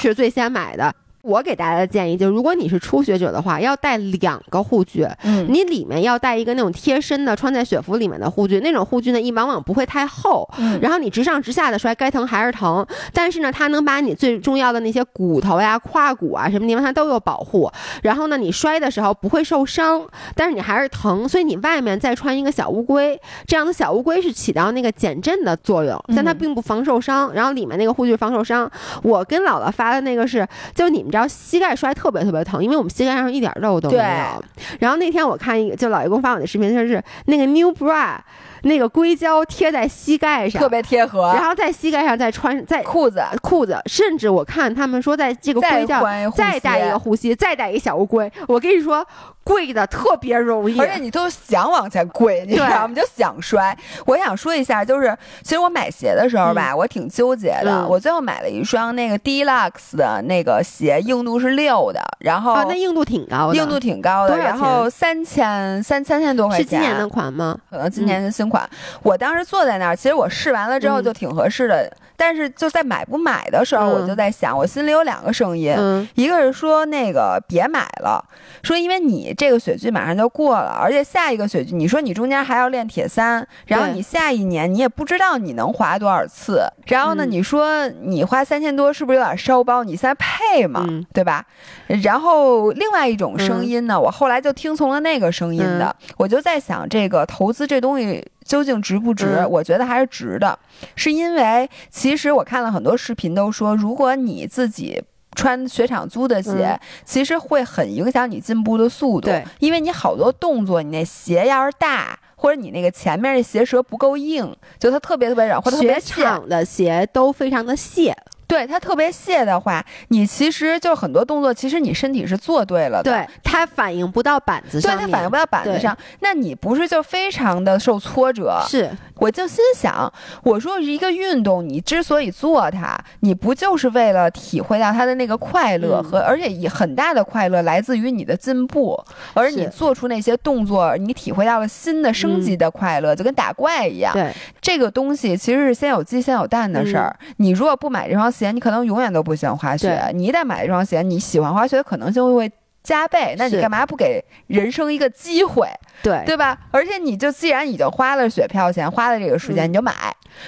是最先买的。我给大家的建议就是，如果你是初学者的话，要带两个护具。嗯，你里面要带一个那种贴身的，穿在雪服里面的护具。那种护具呢，一往往不会太厚。嗯，然后你直上直下的摔，该疼还是疼。但是呢，它能把你最重要的那些骨头呀、胯骨啊什么地方它都有保护。然后呢，你摔的时候不会受伤，但是你还是疼。所以你外面再穿一个小乌龟，这样的小乌龟是起到那个减震的作用，但它并不防受伤。然后里面那个护具防受伤。我跟姥姥发的那个是，就你们知道。知道膝盖摔特别特别疼，因为我们膝盖上一点肉都没有。然后那天我看一个，就老爷公发我的视频，就是那个 New Bra。那个硅胶贴在膝盖上，特别贴合，然后在膝盖上再穿在裤子裤子，甚至我看他们说在这个硅胶再带一个护膝，再带一个小乌龟。我跟你说。跪的特别容易，而且你都想往前跪，你知道吗？就想摔。我想说一下，就是其实我买鞋的时候吧，我挺纠结的。我最后买了一双那个 Deluxe 的那个鞋，硬度是六的，然后那硬度挺高的，硬度挺高的。然后三千三三千多块钱，是今年的款吗？可能今年的新款。我当时坐在那儿，其实我试完了之后就挺合适的。但是就在买不买的时候，我就在想，我心里有两个声音，一个是说那个别买了，说因为你这个雪具马上就过了，而且下一个雪具，你说你中间还要练铁三，然后你下一年你也不知道你能滑多少次，然后呢，你说你花三千多是不是有点烧包？你现在配吗？对吧？然后另外一种声音呢，我后来就听从了那个声音的，我就在想，这个投资这东西。究竟值不值？我觉得还是值的，是因为其实我看了很多视频，都说如果你自己穿雪场租的鞋，其实会很影响你进步的速度。对，因为你好多动作，你那鞋要是大，或者你那个前面的鞋舌不够硬，就它特别特别软，或者雪场的鞋都非常的泄。对它特别泄的话，你其实就很多动作，其实你身体是做对了的，对它反应不到板子上，对它反应不到板子上，那你不是就非常的受挫折？是，我就心想，我说一个运动，你之所以做它，你不就是为了体会到它的那个快乐和，而且以很大的快乐来自于你的进步，而你做出那些动作，你体会到了新的升级的快乐，就跟打怪一样。对，这个东西其实是先有鸡先有蛋的事儿，你如果不买这双。鞋你可能永远都不喜欢滑雪，你一旦买一双鞋，你喜欢滑雪的可能性会加倍。那你干嘛不给人生一个机会？对对吧？而且你就既然已经花了雪票钱，花了这个时间，你就买。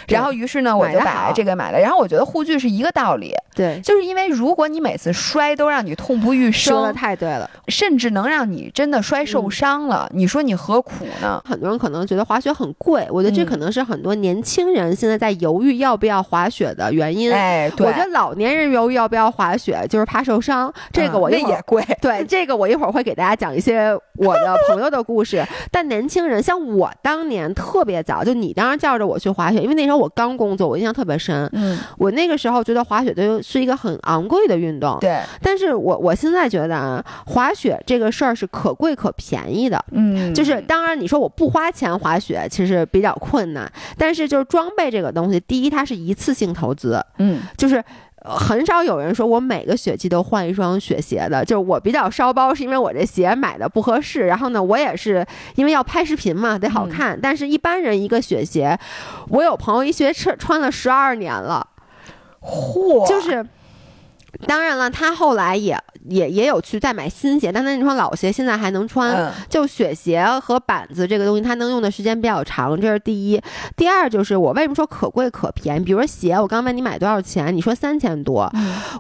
然后，于是呢，我就把这个买了。然后我觉得护具是一个道理，对，就是因为如果你每次摔都让你痛不欲生，说的太对了，甚至能让你真的摔受伤了，你说你何苦呢？很多人可能觉得滑雪很贵，我觉得这可能是很多年轻人现在在犹豫要不要滑雪的原因。哎，我觉得老年人犹豫要不要滑雪，就是怕受伤。这个我那也贵，对，这个我一会儿会给大家讲一些我的朋友的故事。但年轻人像我当年特别早，就你当时叫着我去滑雪，因为那时候我刚工作。我印象特别深，嗯，我那个时候觉得滑雪就是一个很昂贵的运动，对。但是我我现在觉得啊，滑雪这个事儿是可贵可便宜的，嗯，就是当然你说我不花钱滑雪，其实比较困难。但是就是装备这个东西，第一它是一次性投资，嗯，就是。很少有人说我每个雪季都换一双雪鞋的，就是我比较烧包，是因为我这鞋买的不合适。然后呢，我也是因为要拍视频嘛，得好看。但是一般人一个雪鞋，我有朋友一学穿穿了十二年了，嚯，就是。当然了，他后来也也也有去再买新鞋，但他那双老鞋现在还能穿。就雪鞋和板子这个东西，它能用的时间比较长，这是第一。第二就是我为什么说可贵可便宜？比如说鞋，我刚问你买多少钱，你说三千多。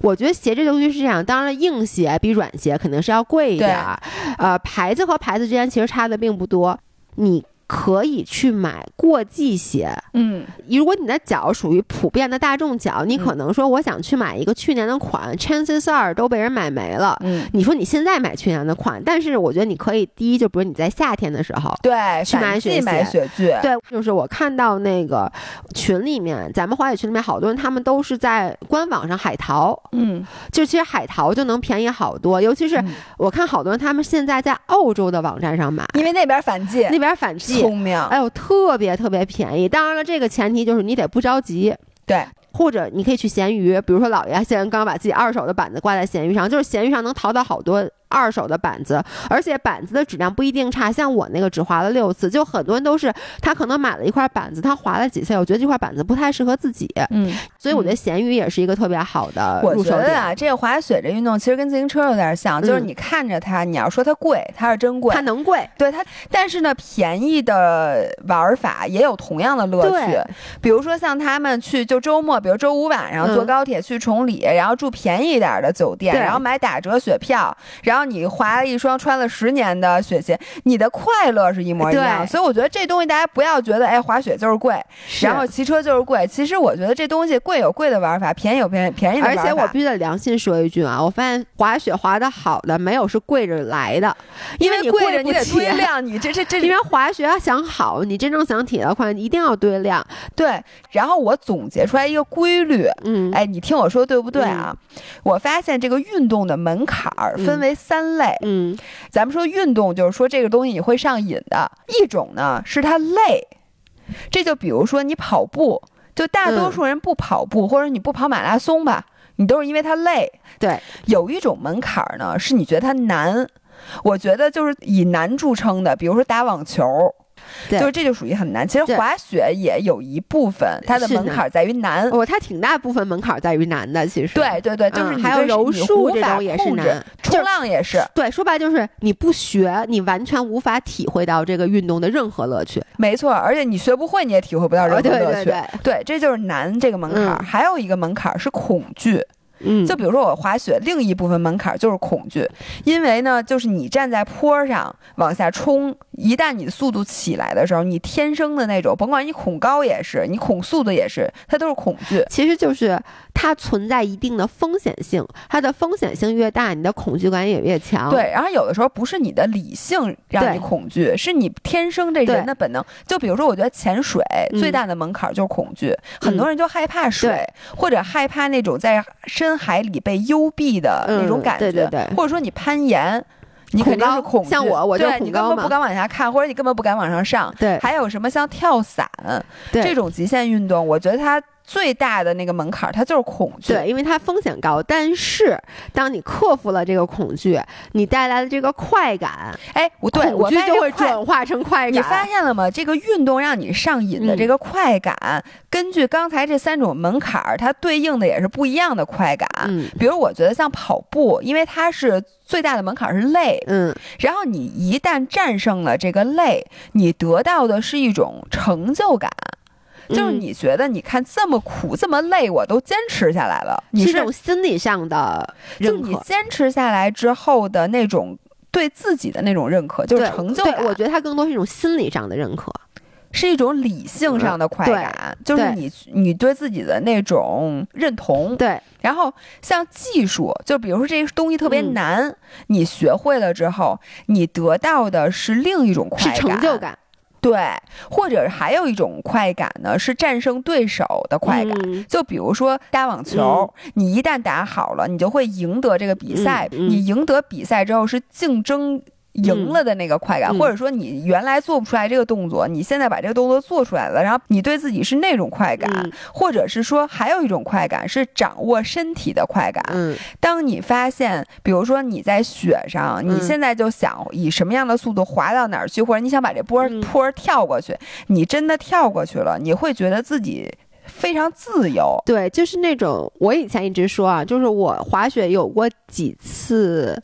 我觉得鞋这东西是这样，当然了，硬鞋比软鞋肯定是要贵一点儿。呃，牌子和牌子之间其实差的并不多。你。可以去买过季鞋，嗯，如果你的脚属于普遍的大众脚，你可能说我想去买一个去年的款，chances are 都被人买没了，嗯，你说你现在买去年的款，但是我觉得你可以，第一就比如你在夏天的时候，对，去买雪买雪具，对，就是我看到那个群里面，咱们滑雪群里面好多人，他们都是在官网上海淘，嗯，就其实海淘就能便宜好多，尤其是我看好多人他们现在在澳洲的网站上买，因为那边反季，那边反季。聪明，哎呦，特别特别便宜。当然了，这个前提就是你得不着急，对。或者你可以去闲鱼，比如说老爷现在刚把自己二手的板子挂在闲鱼上，就是闲鱼上能淘到好多。二手的板子，而且板子的质量不一定差。像我那个只滑了六次，就很多人都是他可能买了一块板子，他滑了几次，我觉得这块板子不太适合自己。嗯，所以我觉得闲鱼也是一个特别好的入手点。我觉得啊，这个滑雪这运动其实跟自行车有点像，就是你看着它，你要说它贵，它是真贵，它能贵。对它，但是呢，便宜的玩法也有同样的乐趣。比如说像他们去就周末，比如周五晚上坐高铁去崇礼，然后住便宜一点的酒店，然后买打折雪票，然后。你滑了一双穿了十年的雪鞋，你的快乐是一模一样。所以我觉得这东西大家不要觉得，哎，滑雪就是贵，然后骑车就是贵。其实我觉得这东西贵有贵的玩法，便宜有便宜便宜的玩法。而且我必须得良心说一句啊，我发现滑雪滑的好的没有是跪着来的，因为你贵着你得堆量，你这这这 因为滑雪要想好，你真正想体得快，你一定要堆量。对。然后我总结出来一个规律，嗯，哎，你听我说对不对啊？我发现这个运动的门槛儿分为三类。嗯咱们说运动，就是说这个东西你会上瘾的。一种呢是它累，这就比如说你跑步，就大多数人不跑步，或者你不跑马拉松吧，你都是因为它累。对，有一种门槛儿呢，是你觉得它难。我觉得就是以难著称的，比如说打网球，对就是这就属于很难。其实滑雪也有一部分，它的门槛儿在于难。哦它挺大部分门槛在于难的，其实对对对，就是嗯还有柔术这种也是难，冲浪也是，对，说白就是你不学，你完全无法体会到这个运动的任何乐趣。没错。而且你学不会，你也体会不到任何乐趣。对对，对，这就是难这个门槛还有一个门槛儿是恐惧，嗯，就比如说我滑雪，另一部分门槛儿就是恐惧，因为呢，就是你站在坡上往下冲，一旦你的速度起来的时候，你天生的那种，甭管你恐高也是，你恐速度也是，它都是恐惧。其实就是它存在一定的风险性，它的风险性越大，你的恐惧感也越强。对，然后有的时候不是你的理性让你恐惧，是你天生这人的本能。就比如说，我觉得潜水嗯。最大的门槛就是恐惧，很多人就害怕水，对。或者害怕那种在深海里被幽闭的那种嗯感觉，对对对或者说你攀岩。你肯定是恐惧，像我我就对你根本不敢往下看，或者你根本不敢往上上。对还有什么像跳伞这种极限运动，我觉得它最大的那个门槛，它就是恐惧。对，因为它风险高，但是当你克服了这个恐惧，你带来的这个快感，哎，我对我恐惧就会转化成快感。你发现了吗？这个运动让你上瘾的嗯这个快感，根据刚才这三种门槛儿，它对应的也是不一样的快感。嗯比如，我觉得像跑步，因为它是最大的门槛儿是累，嗯，然后你一旦战胜了这个累，你得到的是一种成就感。就是嗯你觉得，你看这么苦这么累，我都坚持下来了。你是这种心理上的就你。坚持下来之后的那种对自己的那种认可，就是成就感。对我觉得它更多是一种心理上的认可。是一种理性上的快感，就是对你你对自己的那种认同。对，然后像技术，就比如说这些东西特别嗯难，你学会了之后，你得到的是另一种快是，成就。感。对，或者还有一种快感呢，是战胜对手的快感。嗯就比如说打网球，你一旦打好了，你就会赢得这个比赛。你赢得比赛之后是竞争。赢了的那个快感，嗯。或者说你原来做不出来这个动作，你现在把这个动作做出来了，然后你对自己是那种快感，嗯。或者是说还有一种快感是掌握身体的快感。嗯。当你发现，比如说你在雪上，你嗯现在就想以什么样的速度滑到哪儿去，或者你想把这坡嗯。坡跳过去，你真的跳过去了，你会觉得自己非常自由。对，就是那种我以前一直说啊，就是我滑雪有过几次，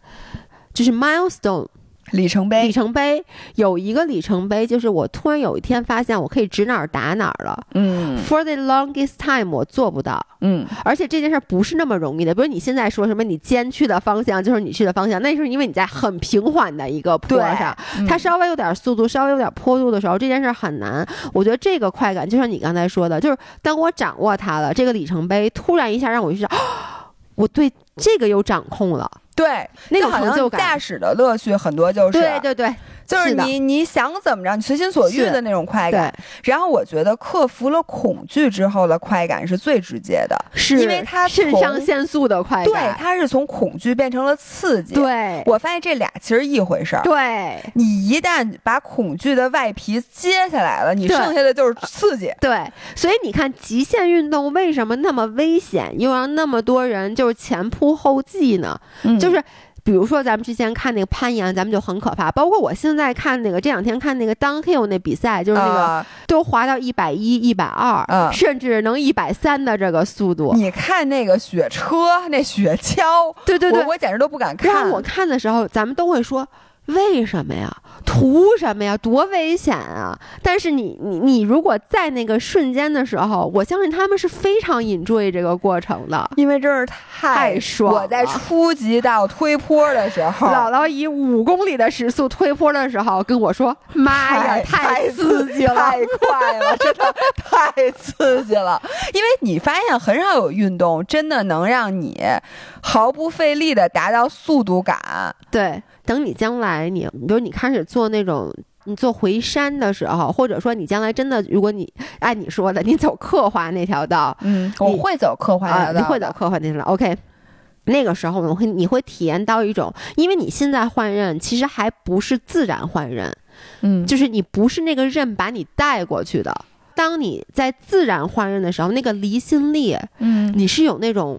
就是 milestone 里里程碑，里程碑，有一个里程碑，就是我突然有一天发现我可以指哪儿打哪儿了。嗯。For the longest time，我做不到，嗯，而且这件事儿不是那么容易的。比如你现在说什么，你肩去的方向就是你去的方向，那是因为你在很平缓的一个坡对。上，嗯。它稍微有点速度，稍微有点坡度的时候，这件事儿很难。我觉得这个快感，就像你刚才说的，就是当我掌握它了，这个里程碑突然一下让我意识到，啊我对这个有掌控了，对，那个好像成就感。驾驶的乐趣很多就是，对对对就是是你你想怎么着，你随心所欲的那种快感。，然后我觉得克服了恐惧之后的快感是最直接的，是因为它肾上腺素的快感对，它是从恐惧变成了刺激。，对我发现这俩其实一回事儿。对你一旦把恐惧的外皮揭下来了，你剩下的就是刺激。对，所以你看极限运动为什么那么危险，又让那么多人就是前仆后继呢？嗯就是。比如说，咱们之前看那个攀岩，咱们就很可怕。包括我现在看那个，这两天看那个 downhill 那比赛，就是那个、啊都滑到一百一、一百二嗯，甚至能一百三的这个速度。你看那个雪车，那雪橇，对对对我，我简直都不敢然看。后我看的时候，咱们都会说，为什么呀？图什么呀？多危险啊！但是你你你，如果在那个瞬间的时候，我相信他们是非常 enjoy 这个过程的，因为真是太爽了。我在初级道推坡的时候，姥姥以五公里的时速推坡的时候跟我说：“妈呀，太刺激了，太快了，真的太刺激了！”因为你发现很少有运动真的能让你毫不费力的达到速度感。对。等你将来，你比如你开始做那种你做回山的时候，或者说你将来真的，如果你按你说的，你走刻画那条道，嗯，我会走刻画那条道，你会走刻画那条道。OK，那个时候我会你会体验到一种，因为你现在换刃其实还不是自然换刃，嗯，就是你不是那个刃把你带过去的。当你在自然换刃的时候，那个离心力，嗯，你是有那种，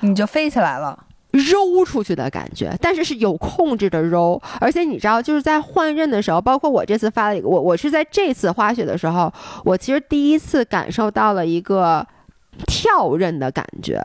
你就飞起来了。揉出去的感觉，但是是有控制的揉，而且你知道，就是在换刃的时候，包括我这次发了一个，我我是在这次滑雪的时候，我其实第一次感受到了一个跳刃的感觉，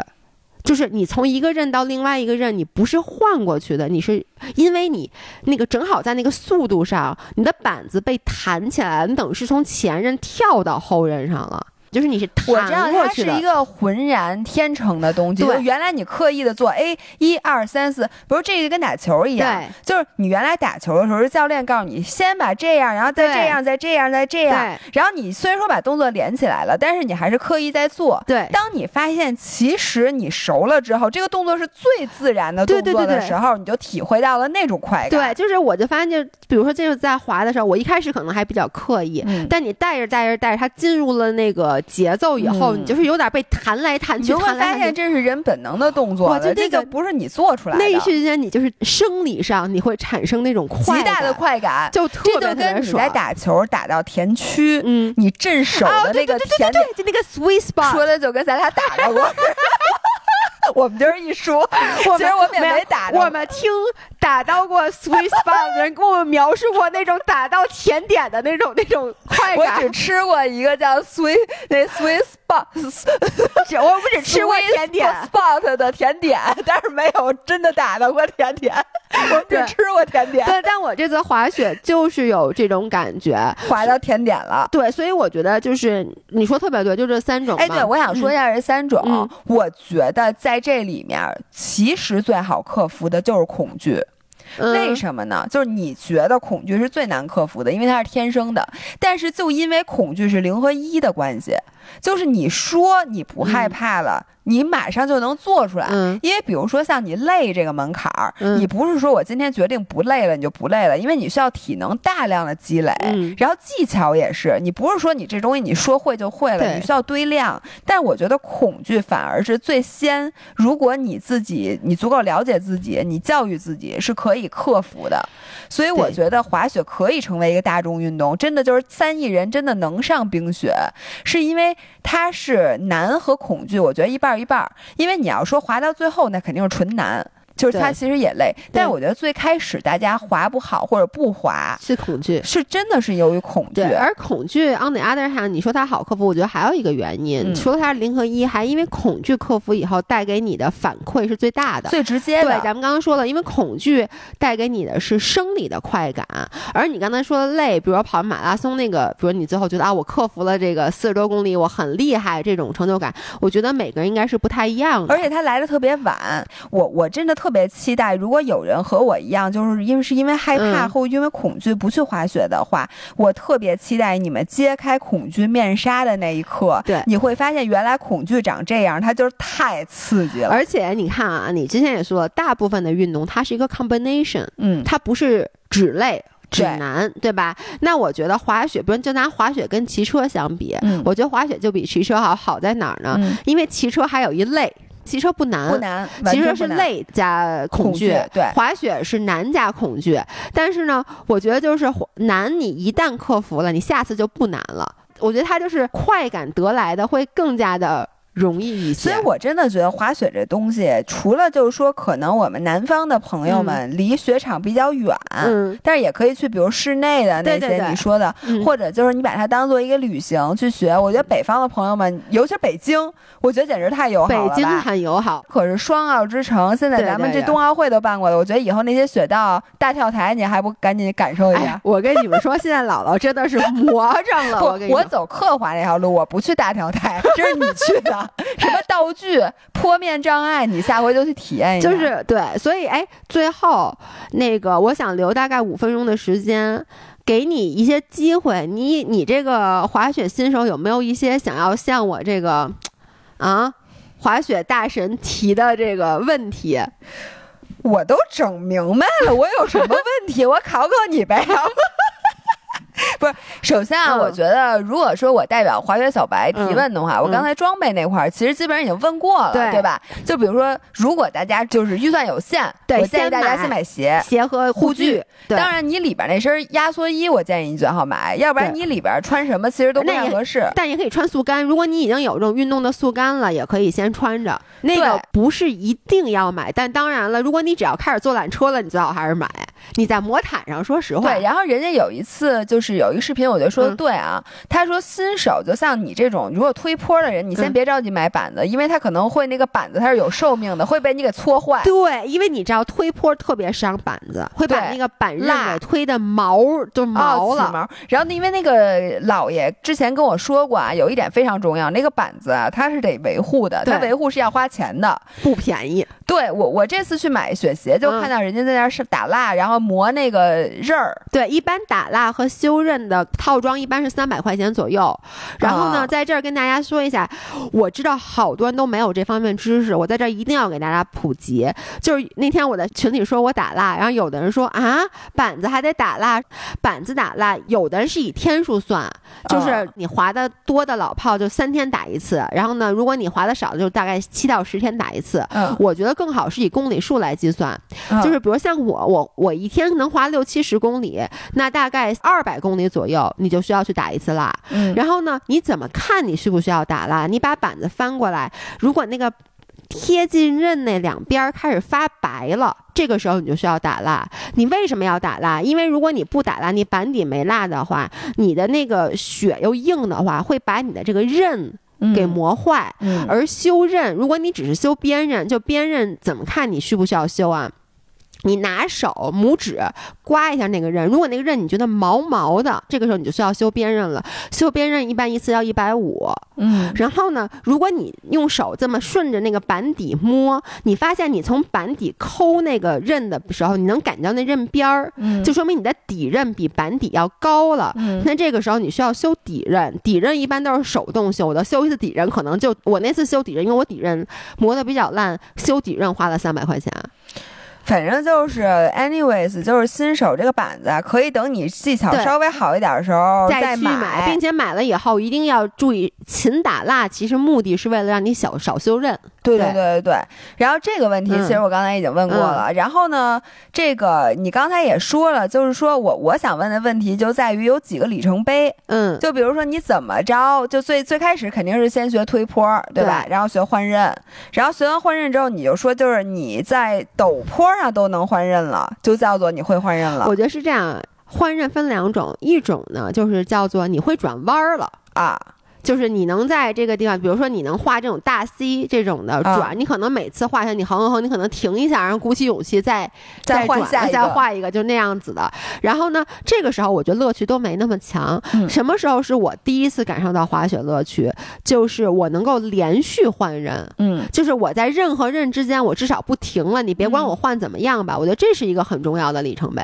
就是你从一个刃到另外一个刃，你不是换过去的，你是因为你那个正好在那个速度上，你的板子被弹起来，你等于是从前刃跳到后刃上了。就是你是我知道它是一个浑然天成的东西。对，原来你刻意的做 A 一二三四，不是这个跟打球一样。对，就是你原来打球的时候，是教练告诉你先把这样，然后再这样，再这样，再这样。然后你虽然说把动作连起来了，但是你还是刻意在做。对。当你发现其实你熟了之后，这个动作是最自然的动作的时候，你就体会到了那种快感。对，就是我就发现，就比如说这是在滑的时候，我一开始可能还比较刻意，但你带着带着带着，它进入了那个。节奏以后，你就是有点被弹来弹去，你会发现这是人本能的动作，就这个不是你做出来的。那一瞬间，你就是生理上你会产生那种极大的快感，就特别跟你在打球打到田区，嗯，你震手的那个田点，就那个 sweet spot，说的就跟咱俩打着过。我们就是一说，其实我们也没打。我们听打到过 sweet spot 的人跟我们描述过那种打到甜点的那种那种快感。我只吃过一个叫 sweet 那 sweet spot，我不只吃过甜点 spot 的甜点，但是没有真的打到过甜点。我只吃过甜点。对，但我这次滑雪就是有这种感觉，滑到甜点了。对，所以我觉得就是你说特别对，就这三种。哎，对，我想说一下这三种。我觉得在这里面，其实最好克服的就是恐惧。为什么呢？就是你觉得恐惧是最难克服的，因为它是天生的。但是就因为恐惧是零和一的关系，就是你说你不害怕了。你马上就能做出来，因为比如说像你累这个门槛儿，你不是说我今天决定不累了你就不累了，因为你需要体能大量的积累，然后技巧也是，你不是说你这东西你说会就会了，你需要堆量。但我觉得恐惧反而是最先，如果你自己你足够了解自己，你教育自己是可以克服的。所以我觉得滑雪可以成为一个大众运动，真的就是三亿人真的能上冰雪，是因为它是难和恐惧，我觉得一半。一半儿，因为你要说滑到最后，那肯定是纯难。就是他其实也累，但我觉得最开始大家滑不好或者不滑是恐惧，是真的是由于恐惧。而恐惧 on the other hand，你说它好克服，我觉得还有一个原因，除了它是零和一，还因为恐惧克服以后带给你的反馈是最大的、最直接的。对，咱们刚刚说了，因为恐惧带给你的是生理的快感，而你刚才说的累，比如说跑马拉松那个，比如你最后觉得啊，我克服了这个四十多公里，我很厉害，这种成就感，我觉得每个人应该是不太一样的。而且它来的特别晚，我我真的特别期待，如果有人和我一样，就是因为是因为害怕或因为恐惧不去滑雪的话，我特别期待你们揭开恐惧面纱的那一刻。对，你会发现原来恐惧长这样，它就是太刺激了。而且你看啊，你之前也说了，大部分的运动它是一个 combination，嗯，它不是只累指南，对吧？那我觉得滑雪，不是就拿滑雪跟骑车相比，嗯我觉得滑雪就比骑车好，好在哪儿呢？因为骑车还有一累。骑车不难，不难，骑车是累加恐惧，对，滑雪是难加恐惧。但是呢，我觉得就是难，你一旦克服了，你下次就不难了。我觉得它就是快感得来的会更加的容易一些。所以我真的觉得滑雪这东西，除了就是说可能我们南方的朋友们离雪场比较远，嗯，但是也可以去，比如室内的那些你说的，嗯或者就是你把它当做一个旅行去学。我觉得北方的朋友们，尤其是北京，我觉得简直太友好北了吧。京很友好。可是双奥之城，现在咱们这冬奥会都办过了，我觉得以后那些雪道、大跳台，你还不赶紧感受一下？，哎我跟你们说，现在姥姥真的是魔怔了。我我走刻滑那条路，我不去大跳台，这是你去的。什么道具、坡面障碍，你下回就去体验一下。就是对，所以哎，最后那个，我想留大概五分钟的时间。给你一些机会，你你这个滑雪新手有没有一些想要向我这个 啊滑雪大神提的这个问题？我都整明白了，我有什么问题？我考考你呗。不是，首先啊，嗯我觉得如果说我代表滑雪小白提问的话，我嗯刚才装备那块儿其实基本上已经问过了，对吧？就比如说，如果大家就是预算有限，对我建议大家先买鞋。鞋和护具当然，你里边那身压缩衣，我建议你最好买，要不然你里边穿什么其实都不太合适。但也可以穿速干。如果你已经有这种运动的速干了，也可以先穿着。那个不是一定要买，但当然了，如果你只要开始坐缆车了，你最好还是买。你在魔毯上，说实话，对，然后人家有一次就是有一个视频，我觉得说的嗯对啊。他说新手就像你这种如果推坡的人，你先嗯别着急买板子，因为他可能会那个板子它是有寿命的，会被你给搓坏。对，因为你知道推坡特别伤板子，会把那个板刃蜡给推的毛就毛了。哦起毛，然后因为那个老爷之前跟我说过啊，有一点非常重要，那个板子啊，它是得维护的，它维护是要花钱的。不便宜。对我，我这次去买雪鞋，就嗯看到人家在那儿是打蜡，然后磨那个刃儿。对，一般打蜡和修刃的套装一般是三百块钱左右。然后呢，啊在这儿跟大家说一下，我知道好多人都没有这方面知识，我在这儿一定要给大家普及。就是那天我在群里说我打蜡，然后有的人说啊，板子还得打蜡，板子打蜡，有的人是以天数算，就是哦你划的多的老炮就三天打一次，然后呢，如果你划的少的就大概七到十天打一次。嗯，我觉得更好是以公里数来计算，就是比如像我，我我一天能划六七十公里，那大概二百公里左右，你就需要去打一次蜡。嗯，然后呢，你怎么看你需不需要打蜡？你把板子翻过来，如果那个贴近刃那两边儿开始发白了，这个时候你就需要打蜡。你为什么要打蜡？因为如果你不打蜡，你板底没蜡的话，你的那个血又硬的话，会把你的这个刃给磨坏。嗯，而修刃，如果你只是修边刃，就边刃怎么看你需不需要修啊？你拿手拇指刮一下那个刃，如果那个刃你觉得毛毛的，这个时候你就需要修边刃了。修边刃一般一次要一百五。嗯然后呢，如果你用手这么顺着那个板底摸，你发现你从板底抠那个刃的时候，你能感觉到那刃边儿，嗯，就说明你的底刃比板底要高了。嗯那这个时候你需要修底刃，底刃一般都是手动修的，修一次底刃可能就我那次修底刃，因为我底刃磨得比较烂，修底刃花了三百块钱。反正就是，anyways，就是新手这个板子啊，可以等你技巧稍微好一点的时候再去买，并且买了以后一定要注意勤打蜡，其实目的是为了让你小少修刃。对对对对对对。然后这个问题嗯其实我刚才已经问过了。然后呢，这个你刚才也说了，就是说我我想问的问题就在于有几个里程碑。嗯，就比如说你怎么着，就最最开始肯定是先学推坡，对吧？对然后学换刃，然后学完换刃之后，你就说就是你在陡坡上都能换刃了，就叫做你会换刃了我觉得是这样。换刃分两种，一种呢就是叫做你会转弯儿了。啊。就是你能在这个地方，比如说你能画这种大 C 这种的啊转，你可能每次画下你横横横，你可能停一下，然后鼓起勇气再再换转下再画一个，就那样子的。然后呢，这个时候我觉得乐趣都没那么强。嗯什么时候是我第一次感受到滑雪乐趣？就是我能够连续换人。嗯就是我在刃和刃之间，我至少不停了。你别管嗯我换怎么样吧，我觉得这是一个很重要的里程碑。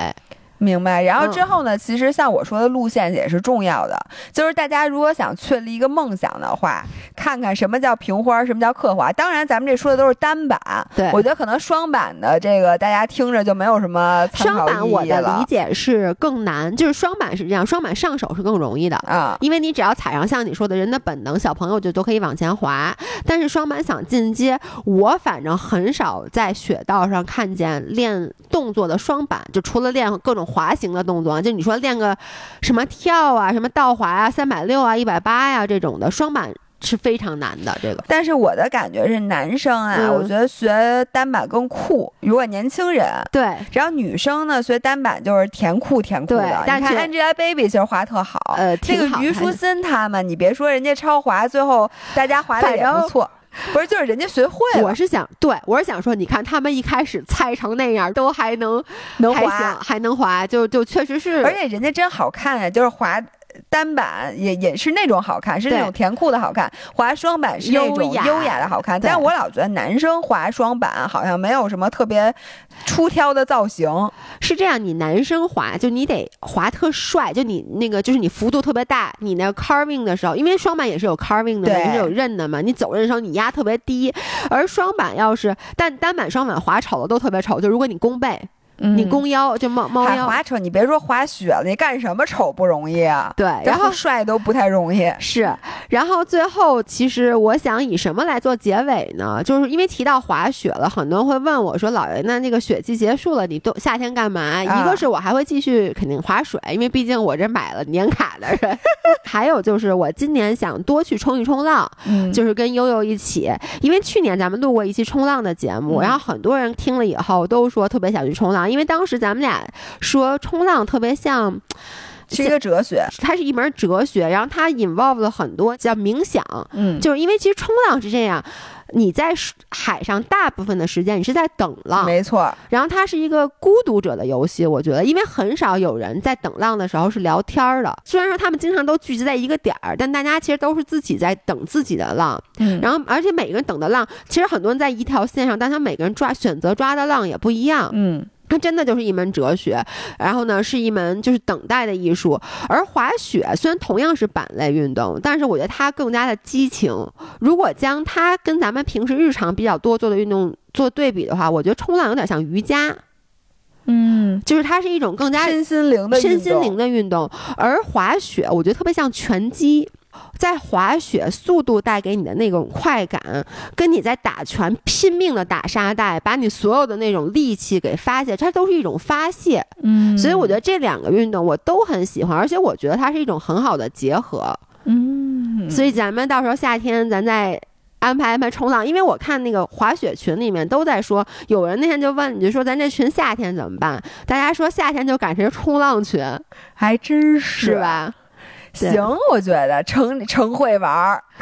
明白。然后嗯之后呢，其实像我说的路线也是重要的，就是大家如果想确立一个梦想的话，看看什么叫平花，什么叫刻滑。当然，咱们这说的都是单板，对我觉得可能双板的这个大家听着就没有什么参双板我的理解是更难，就是双板是这样，双板上手是更容易的。啊。因为你只要踩上像你说的人的本能，小朋友就都可以往前滑。但是双板想进阶，我反正很少在雪道上看见练动作的双板，就除了练各种滑行的动作，就你说练个什么跳啊、什么倒滑啊、三百六啊、一百八呀这种的双板。是非常难的。这个，但是我的感觉是，男生啊，嗯我觉得学单板更酷。如果年轻人，对，然后女生呢，学单板就是甜酷甜酷的。但你看是 Angelababy 其实滑特好，呃，那个虞书欣他们，你别说人家超滑，最后大家滑的也不错。不是，就是人家学会了。我是想，对我是想说，你看他们一开始菜成那样，都还能能滑行，还能滑，就就确实是，而且人家真好看啊，就是滑。单板也也是那种好看，是那种甜酷的好看；滑双板是那种优雅的好看。但是我老觉得男生滑双板好像没有什么特别出挑的造型。是这样，你男生滑就你得滑特帅，就你那个就是你幅度特别大，你那个 carving 的时候，因为双板也是有 carving 的也是有刃的嘛，你走刃的时候你压特别低，而双板要是但单板双板滑丑的都特别丑，就如果你弓背，你弓腰就猫猫腰，还滑扯，你别说滑雪了，你干什么丑不容易啊？对，然然后后帅都不太容易。是，然后最后其实我想以什么来做结尾呢？就是因为提到滑雪了，很多人会问我说：“老爷，那那个雪季结束了，你都夏天干嘛？”一个是我还会继续肯定划水，因为毕竟我这买了年卡的人；还有就是我今年想多去冲一冲浪，嗯就是跟悠悠一起，因为去年咱们录过一期冲浪的节目，嗯然后很多人听了以后都说特别想去冲浪，因为当时咱们俩说冲浪特别像。是一个哲学。它是一门哲学，然后它 involve 了很多叫冥想，嗯，就是因为其实冲浪是这样，你在海上大部分的时间你是在等浪，没错。然后它是一个孤独者的游戏，我觉得，因为很少有人在等浪的时候是聊天儿的，虽然说他们经常都聚集在一个点儿，但大家其实都是自己在等自己的浪，嗯然后而且每个人等的浪，其实很多人在一条线上，但他每个人抓选择抓的浪也不一样，嗯它真的就是一门哲学，然后呢是一门就是等待的艺术。而滑雪虽然同样是板类运动，但是我觉得它更加的激情。如果将它跟咱们平时日常比较多做的运动做对比的话，我觉得冲浪有点像瑜伽，嗯，就是它是一种更加身心灵的身心灵的。运动。而滑雪，我觉得特别像拳击。在滑雪，速度带给你的那种快感，跟你在打拳拼命的打沙袋，把你所有的那种力气给发泄，它都是一种发泄。嗯所以我觉得这两个运动我都很喜欢，而且我觉得它是一种很好的结合。嗯，所以咱们到时候夏天咱再安排安排冲浪，因为我看那个滑雪群里面都在说，有人那天就问你就说咱这群夏天怎么办？大家说夏天就改成冲浪群，还真是是？吧？对行，我觉得成成会玩儿。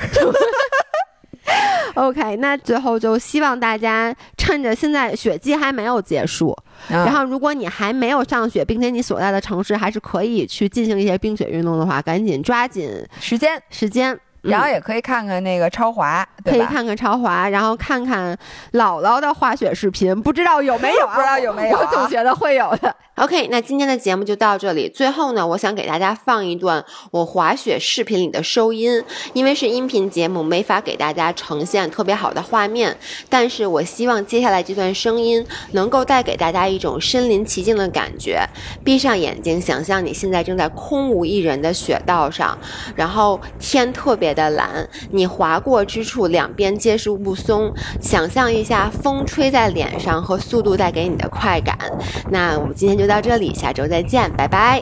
OK，那最后就希望大家趁着现在雪季还没有结束，然然后如果你还没有上雪，并且你所在的城市还是可以去进行一些冰雪运动的话，赶紧抓紧时间，时间。嗯然后也可以看看那个超滑？可以看看超滑，然后看看姥姥的滑雪视频，不知道有没有、啊？不知道有没有啊我总觉得会有的。OK，那今天的节目就到这里。最后呢，我想给大家放一段我滑雪视频里的收音，因为是音频节目，没法给大家呈现特别好的画面。但是我希望接下来这段声音能够带给大家一种身临其境的感觉。闭上眼睛，想象你现在正在空无一人的雪道上，然后天特别的蓝，你滑过之处两边皆是雾凇，想象一下风吹在脸上和速度带给你的快感。那我们今天就到这里下周再见拜拜。